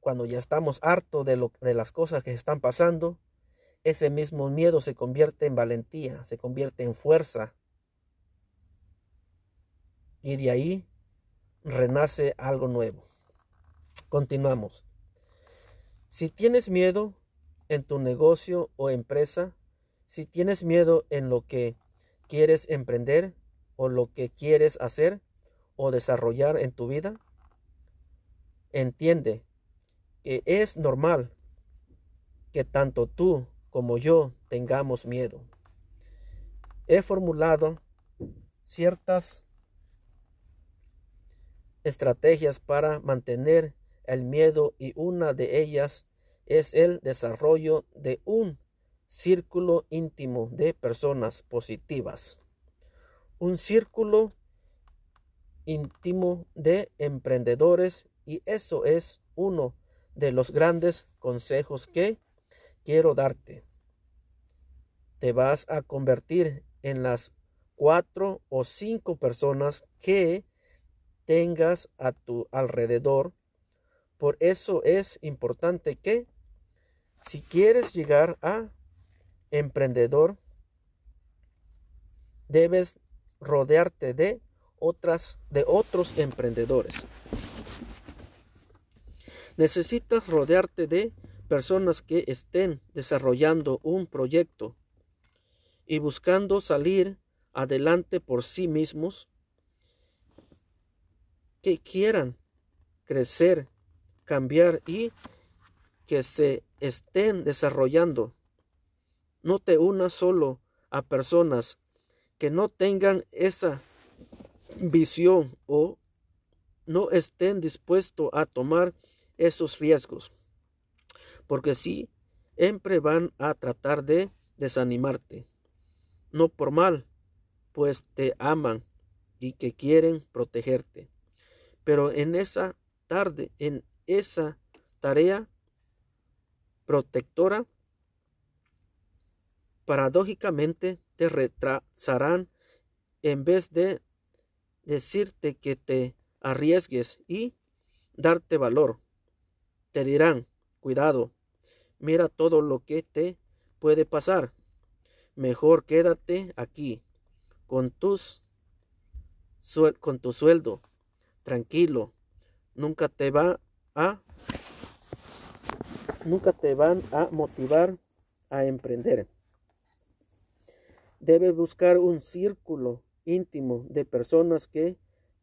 cuando ya estamos hartos de, lo, de las cosas que están pasando, ese mismo miedo se convierte en valentía, se convierte en fuerza. Y de ahí renace algo nuevo. Continuamos. Si tienes miedo en tu negocio o empresa, si tienes miedo en lo que quieres emprender, o lo que quieres hacer o desarrollar en tu vida? Entiende que es normal que tanto tú como yo tengamos miedo. He formulado ciertas estrategias para mantener el miedo y una de ellas es el desarrollo de un círculo íntimo de personas positivas un círculo íntimo de emprendedores y eso es uno de los grandes consejos que quiero darte. Te vas a convertir en las cuatro o cinco personas que tengas a tu alrededor. Por eso es importante que si quieres llegar a emprendedor, debes rodearte de otras de otros emprendedores. Necesitas rodearte de personas que estén desarrollando un proyecto y buscando salir adelante por sí mismos, que quieran crecer, cambiar y que se estén desarrollando. No te unas solo a personas que no tengan esa visión o no estén dispuestos a tomar esos riesgos, porque si siempre van a tratar de desanimarte, no por mal, pues te aman y que quieren protegerte. Pero en esa tarde, en esa tarea protectora, paradójicamente te retrasarán en vez de decirte que te arriesgues y darte valor. Te dirán, cuidado, mira todo lo que te puede pasar. Mejor quédate aquí con tus con tu sueldo, tranquilo. Nunca te va a nunca te van a motivar a emprender. Debes buscar un círculo íntimo de personas que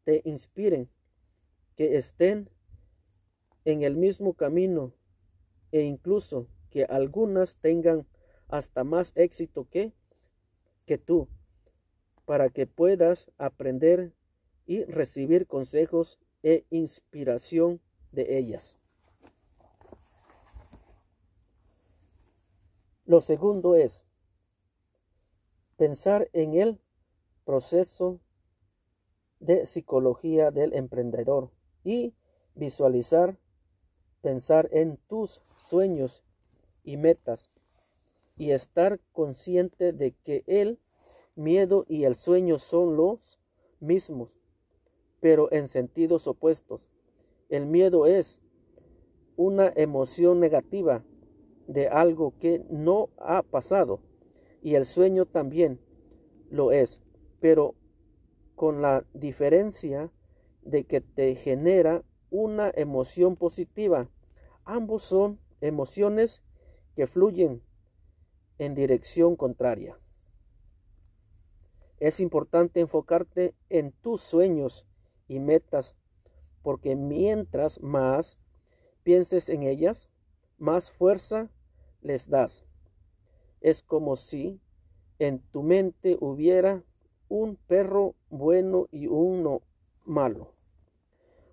te inspiren, que estén en el mismo camino e incluso que algunas tengan hasta más éxito que, que tú, para que puedas aprender y recibir consejos e inspiración de ellas. Lo segundo es pensar en el proceso de psicología del emprendedor y visualizar, pensar en tus sueños y metas y estar consciente de que el miedo y el sueño son los mismos, pero en sentidos opuestos. El miedo es una emoción negativa de algo que no ha pasado y el sueño también lo es, pero con la diferencia de que te genera una emoción positiva. Ambos son emociones que fluyen en dirección contraria. Es importante enfocarte en tus sueños y metas porque mientras más pienses en ellas, más fuerza les das. Es como si en tu mente hubiera un perro bueno y uno malo.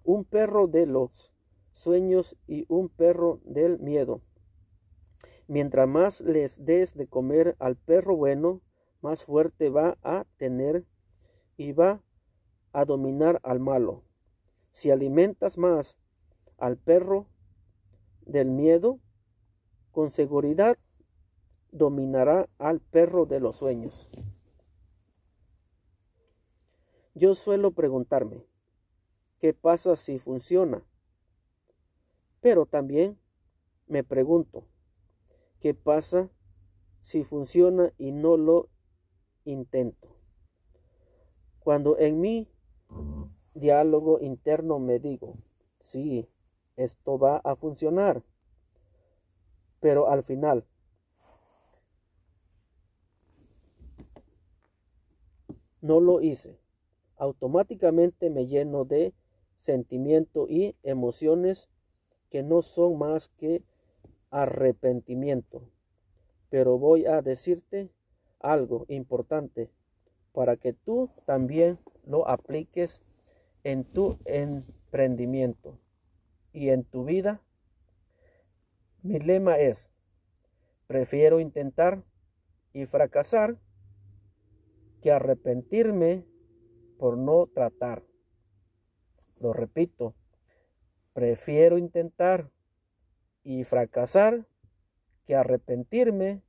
Un perro de los sueños y un perro del miedo. Mientras más les des de comer al perro bueno, más fuerte va a tener y va a dominar al malo. Si alimentas más al perro del miedo, con seguridad dominará al perro de los sueños. Yo suelo preguntarme, ¿qué pasa si funciona? Pero también me pregunto, ¿Qué pasa si funciona y no lo intento? Cuando en mi diálogo interno me digo, sí, esto va a funcionar, pero al final no lo hice. Automáticamente me lleno de sentimiento y emociones que no son más que arrepentimiento. Pero voy a decirte algo importante para que tú también lo apliques en tu emprendimiento y en tu vida. Mi lema es, prefiero intentar y fracasar que arrepentirme por no tratar. Lo repito, prefiero intentar y fracasar que arrepentirme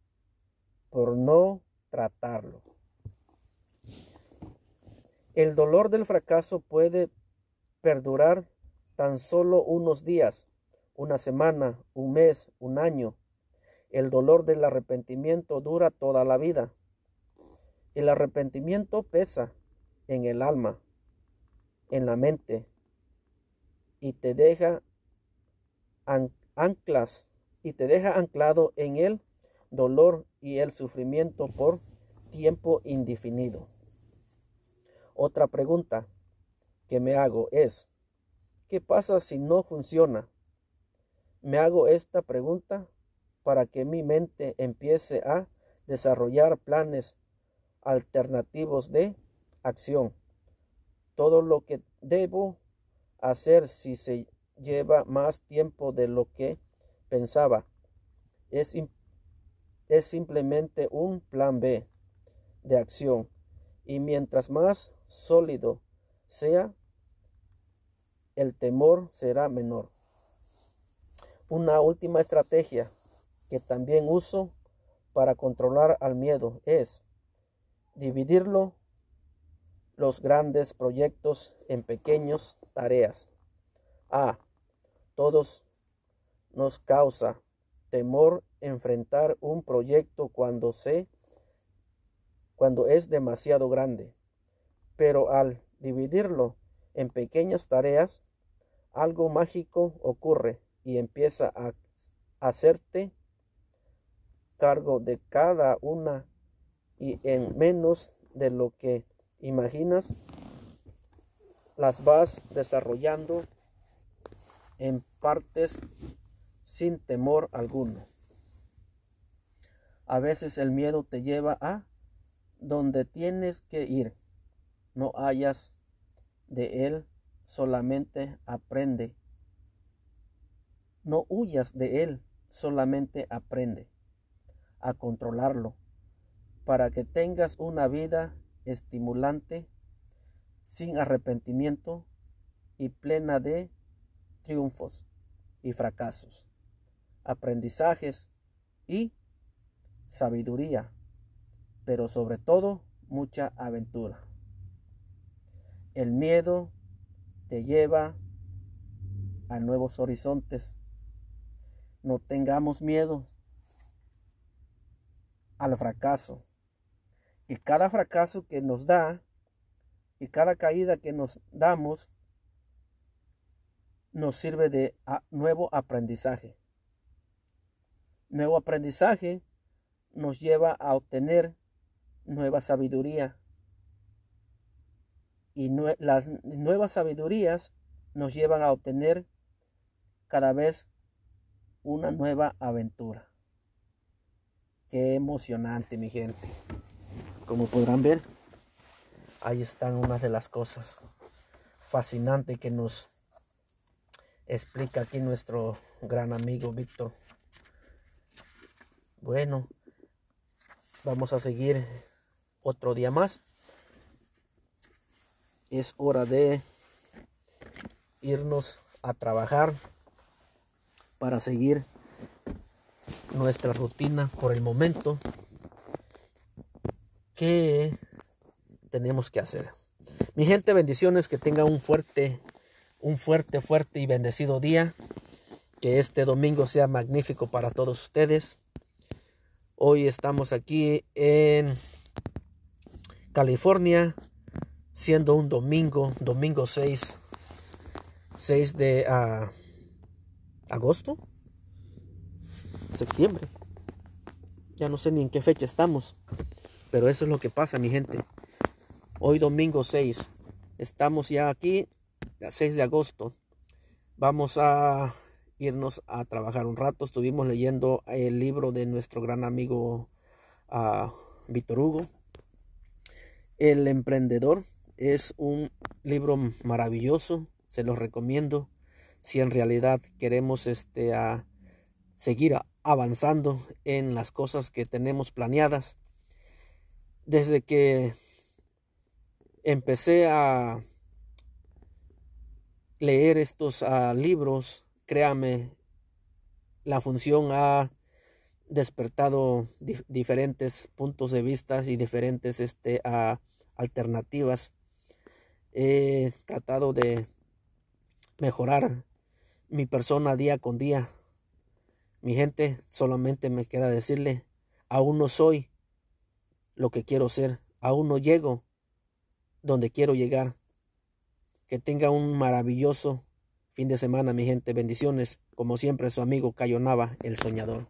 por no tratarlo. El dolor del fracaso puede perdurar tan solo unos días, una semana, un mes, un año. El dolor del arrepentimiento dura toda la vida. El arrepentimiento pesa en el alma, en la mente, y te deja anclas y te deja anclado en el dolor y el sufrimiento por tiempo indefinido. Otra pregunta que me hago es, ¿qué pasa si no funciona? Me hago esta pregunta para que mi mente empiece a desarrollar planes alternativos de acción. Todo lo que debo hacer si se lleva más tiempo de lo que pensaba es, es simplemente un plan B de acción y mientras más sólido sea, el temor será menor. Una última estrategia que también uso para controlar al miedo es dividirlo los grandes proyectos en pequeñas tareas. A. Todos nos causa temor enfrentar un proyecto cuando se cuando es demasiado grande. Pero al dividirlo en pequeñas tareas, algo mágico ocurre y empieza a hacerte cargo de cada una y en menos de lo que imaginas las vas desarrollando en partes sin temor alguno. A veces el miedo te lleva a donde tienes que ir. No hayas de él, solamente aprende. No huyas de él, solamente aprende a controlarlo para que tengas una vida estimulante, sin arrepentimiento y plena de triunfos y fracasos, aprendizajes y sabiduría pero sobre todo mucha aventura. El miedo te lleva a nuevos horizontes. No tengamos miedo al fracaso. Y cada fracaso que nos da y cada caída que nos damos nos sirve de nuevo aprendizaje. Nuevo aprendizaje nos lleva a obtener nueva sabiduría. Y las nuevas sabidurías nos llevan a obtener cada vez una nueva aventura. Qué emocionante, mi gente. Como podrán ver, ahí están unas de las cosas fascinantes que nos explica aquí nuestro gran amigo Víctor. Bueno, vamos a seguir otro día más. Es hora de irnos a trabajar para seguir nuestra rutina por el momento. ¿Qué tenemos que hacer? Mi gente, bendiciones, que tenga un fuerte, un fuerte, fuerte y bendecido día. Que este domingo sea magnífico para todos ustedes. Hoy estamos aquí en California, siendo un domingo, domingo 6, 6 de uh, agosto, septiembre. Ya no sé ni en qué fecha estamos, pero eso es lo que pasa, mi gente. Hoy domingo 6, estamos ya aquí, 6 de agosto. Vamos a irnos a trabajar un rato. Estuvimos leyendo el libro de nuestro gran amigo uh, Víctor Hugo el emprendedor es un libro maravilloso, se lo recomiendo. Si en realidad queremos este, a seguir avanzando en las cosas que tenemos planeadas. Desde que empecé a leer estos libros, créame, la función ha despertado diferentes puntos de vista y diferentes este, alternativas. He tratado de mejorar mi persona día con día. Mi gente, solamente me queda decirle, aún no soy lo que quiero ser, aún no llego donde quiero llegar. Que tenga un maravilloso fin de semana, mi gente. Bendiciones. Como siempre, su amigo Cayo Nava, el soñador.